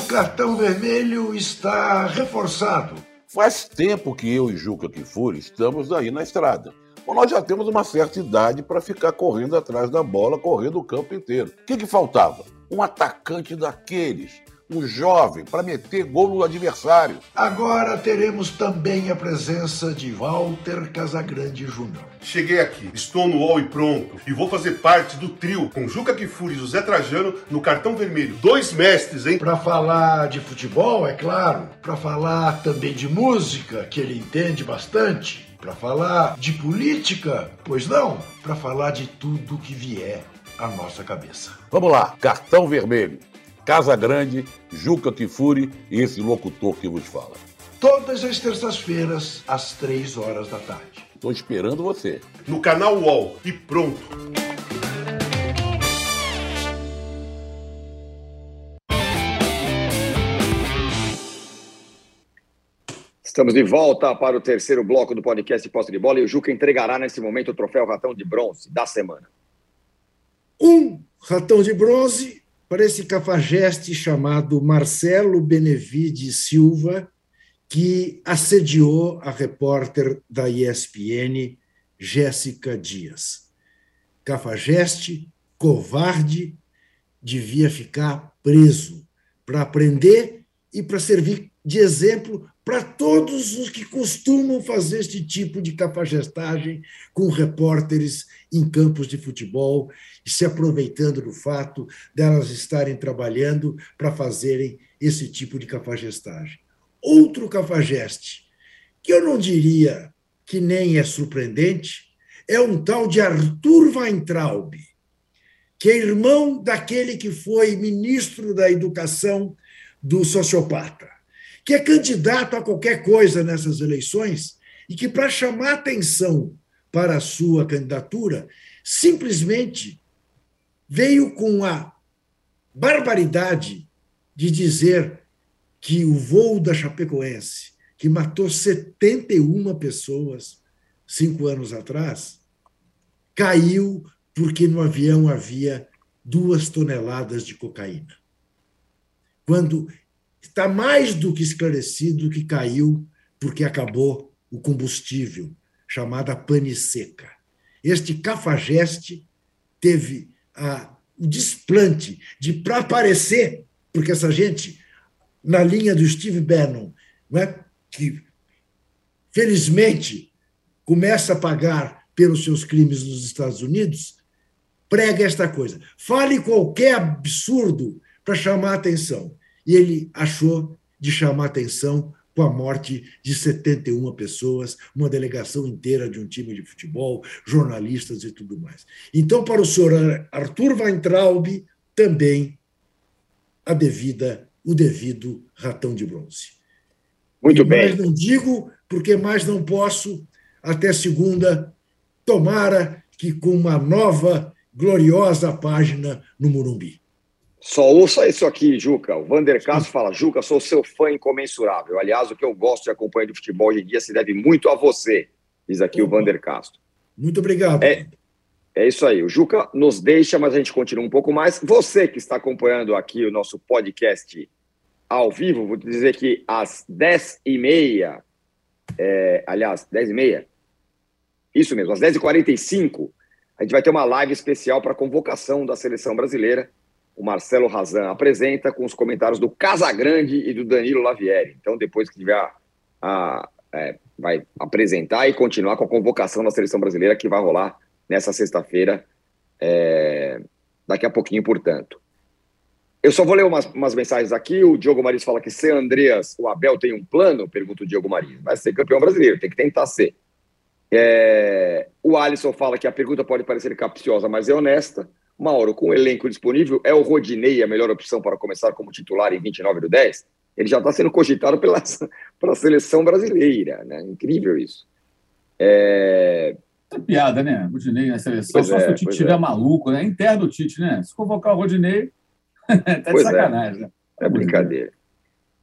Cartão vermelho está reforçado. Faz tempo que eu e Juca Kifuri estamos aí na estrada. Bom, nós já temos uma certa idade para ficar correndo atrás da bola, correndo o campo inteiro. O que, que faltava? Um atacante daqueles, um jovem, para meter gol no adversário. Agora teremos também a presença de Walter Casagrande Júnior. Cheguei aqui, estou no UOL e pronto, e vou fazer parte do trio com Juca Kifuri e José Trajano no cartão vermelho. Dois mestres, hein? Para falar de futebol, é claro, para falar também de música, que ele entende bastante, para falar de política, pois não, para falar de tudo que vier à nossa cabeça. Vamos lá, cartão vermelho. Casa Grande, Juca Kifuri e esse locutor que vos fala. Todas as terças-feiras, às três horas da tarde. Estou esperando você. No canal UOL e pronto. Estamos de volta para o terceiro bloco do podcast Posse de Bola e o Juca entregará nesse momento o troféu Ratão de Bronze da semana. Um ratão de bronze para esse cafajeste chamado Marcelo Benevides Silva, que assediou a repórter da ESPN, Jéssica Dias. Cafajeste, covarde, devia ficar preso para aprender e para servir de exemplo para todos os que costumam fazer este tipo de cafajestagem com repórteres em campos de futebol e se aproveitando do fato delas estarem trabalhando para fazerem esse tipo de cafajestagem. Outro cafajeste, que eu não diria que nem é surpreendente, é um tal de Arthur Weintraub, que é irmão daquele que foi ministro da Educação do sociopata que é candidato a qualquer coisa nessas eleições e que, para chamar atenção para a sua candidatura, simplesmente veio com a barbaridade de dizer que o voo da Chapecoense, que matou 71 pessoas cinco anos atrás, caiu porque no avião havia duas toneladas de cocaína. Quando está mais do que esclarecido que caiu porque acabou o combustível, chamada pane seca. Este cafajeste teve a, o desplante de, para aparecer, porque essa gente, na linha do Steve Bannon, é, que felizmente começa a pagar pelos seus crimes nos Estados Unidos, prega esta coisa. Fale qualquer absurdo para chamar atenção e ele achou de chamar atenção com a morte de 71 pessoas, uma delegação inteira de um time de futebol, jornalistas e tudo mais. Então, para o senhor Arthur Weintraub, também a devida, o devido ratão de bronze. Muito e bem. Mais não digo, porque mais não posso, até segunda, tomara que com uma nova, gloriosa página no Morumbi. Só ouça isso aqui, Juca. O Vander Castro fala: Juca, sou seu fã incomensurável. Aliás, o que eu gosto de acompanhar de futebol hoje em dia se deve muito a você, diz aqui Opa. o Vander Castro. Muito obrigado. É, é isso aí. O Juca nos deixa, mas a gente continua um pouco mais. Você que está acompanhando aqui o nosso podcast ao vivo, vou te dizer que às 10h30, é, aliás, 10h30, isso mesmo, às 10h45, a gente vai ter uma live especial para a convocação da seleção brasileira o Marcelo Razan apresenta com os comentários do Casagrande e do Danilo Lavieri. Então, depois que tiver a, a é, vai apresentar e continuar com a convocação da seleção brasileira que vai rolar nessa sexta-feira, é, daqui a pouquinho, portanto. Eu só vou ler umas, umas, mensagens aqui. O Diogo Maris fala que se Andreas, o Abel tem um plano, pergunta o Diogo Maris. Vai ser campeão brasileiro, tem que tentar ser. É, o Alisson fala que a pergunta pode parecer capciosa, mas é honesta. Mauro, com o elenco disponível, é o Rodinei a melhor opção para começar como titular em 29 do 10? Ele já está sendo cogitado pela, *laughs* pela seleção brasileira, né? Incrível isso. É... É piada, né? Rodinei na seleção, pois só é, se o Tite estiver é. maluco, né? Interno do Tite, né? Se convocar o Rodinei, *laughs* tá de é. sacanagem, né? É brincadeira.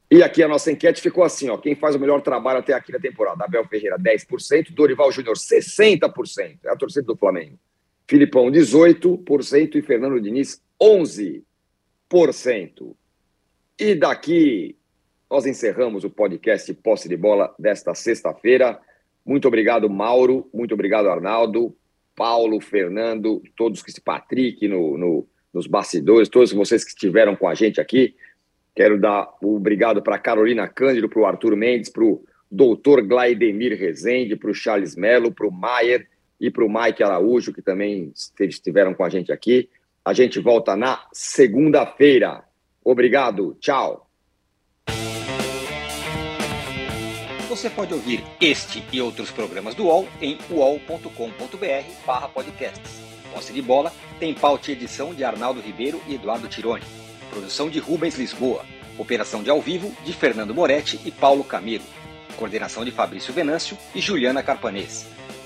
E aqui a nossa enquete ficou assim, ó. Quem faz o melhor trabalho até aqui na temporada? Abel Ferreira, 10%, Dorival Júnior, 60%. É a torcida do Flamengo. Filipão, 18% e Fernando Diniz, 11%. E daqui nós encerramos o podcast Posse de Bola desta sexta-feira. Muito obrigado, Mauro. Muito obrigado, Arnaldo, Paulo, Fernando, todos que se Patrick no, no, nos bastidores, todos vocês que estiveram com a gente aqui. Quero dar o obrigado para Carolina Cândido, para o Arthur Mendes, para o doutor Glaidemir Rezende, para o Charles Mello, para o Maier e para o Mike Araújo, que também estiveram com a gente aqui. A gente volta na segunda-feira. Obrigado, tchau. Você pode ouvir este e outros programas do UOL em uol.com.br podcasts. Posse de bola tem pauta e edição de Arnaldo Ribeiro e Eduardo Tironi. Produção de Rubens Lisboa. Operação de ao vivo de Fernando Moretti e Paulo Camilo. Coordenação de Fabrício Venâncio e Juliana Carpanês.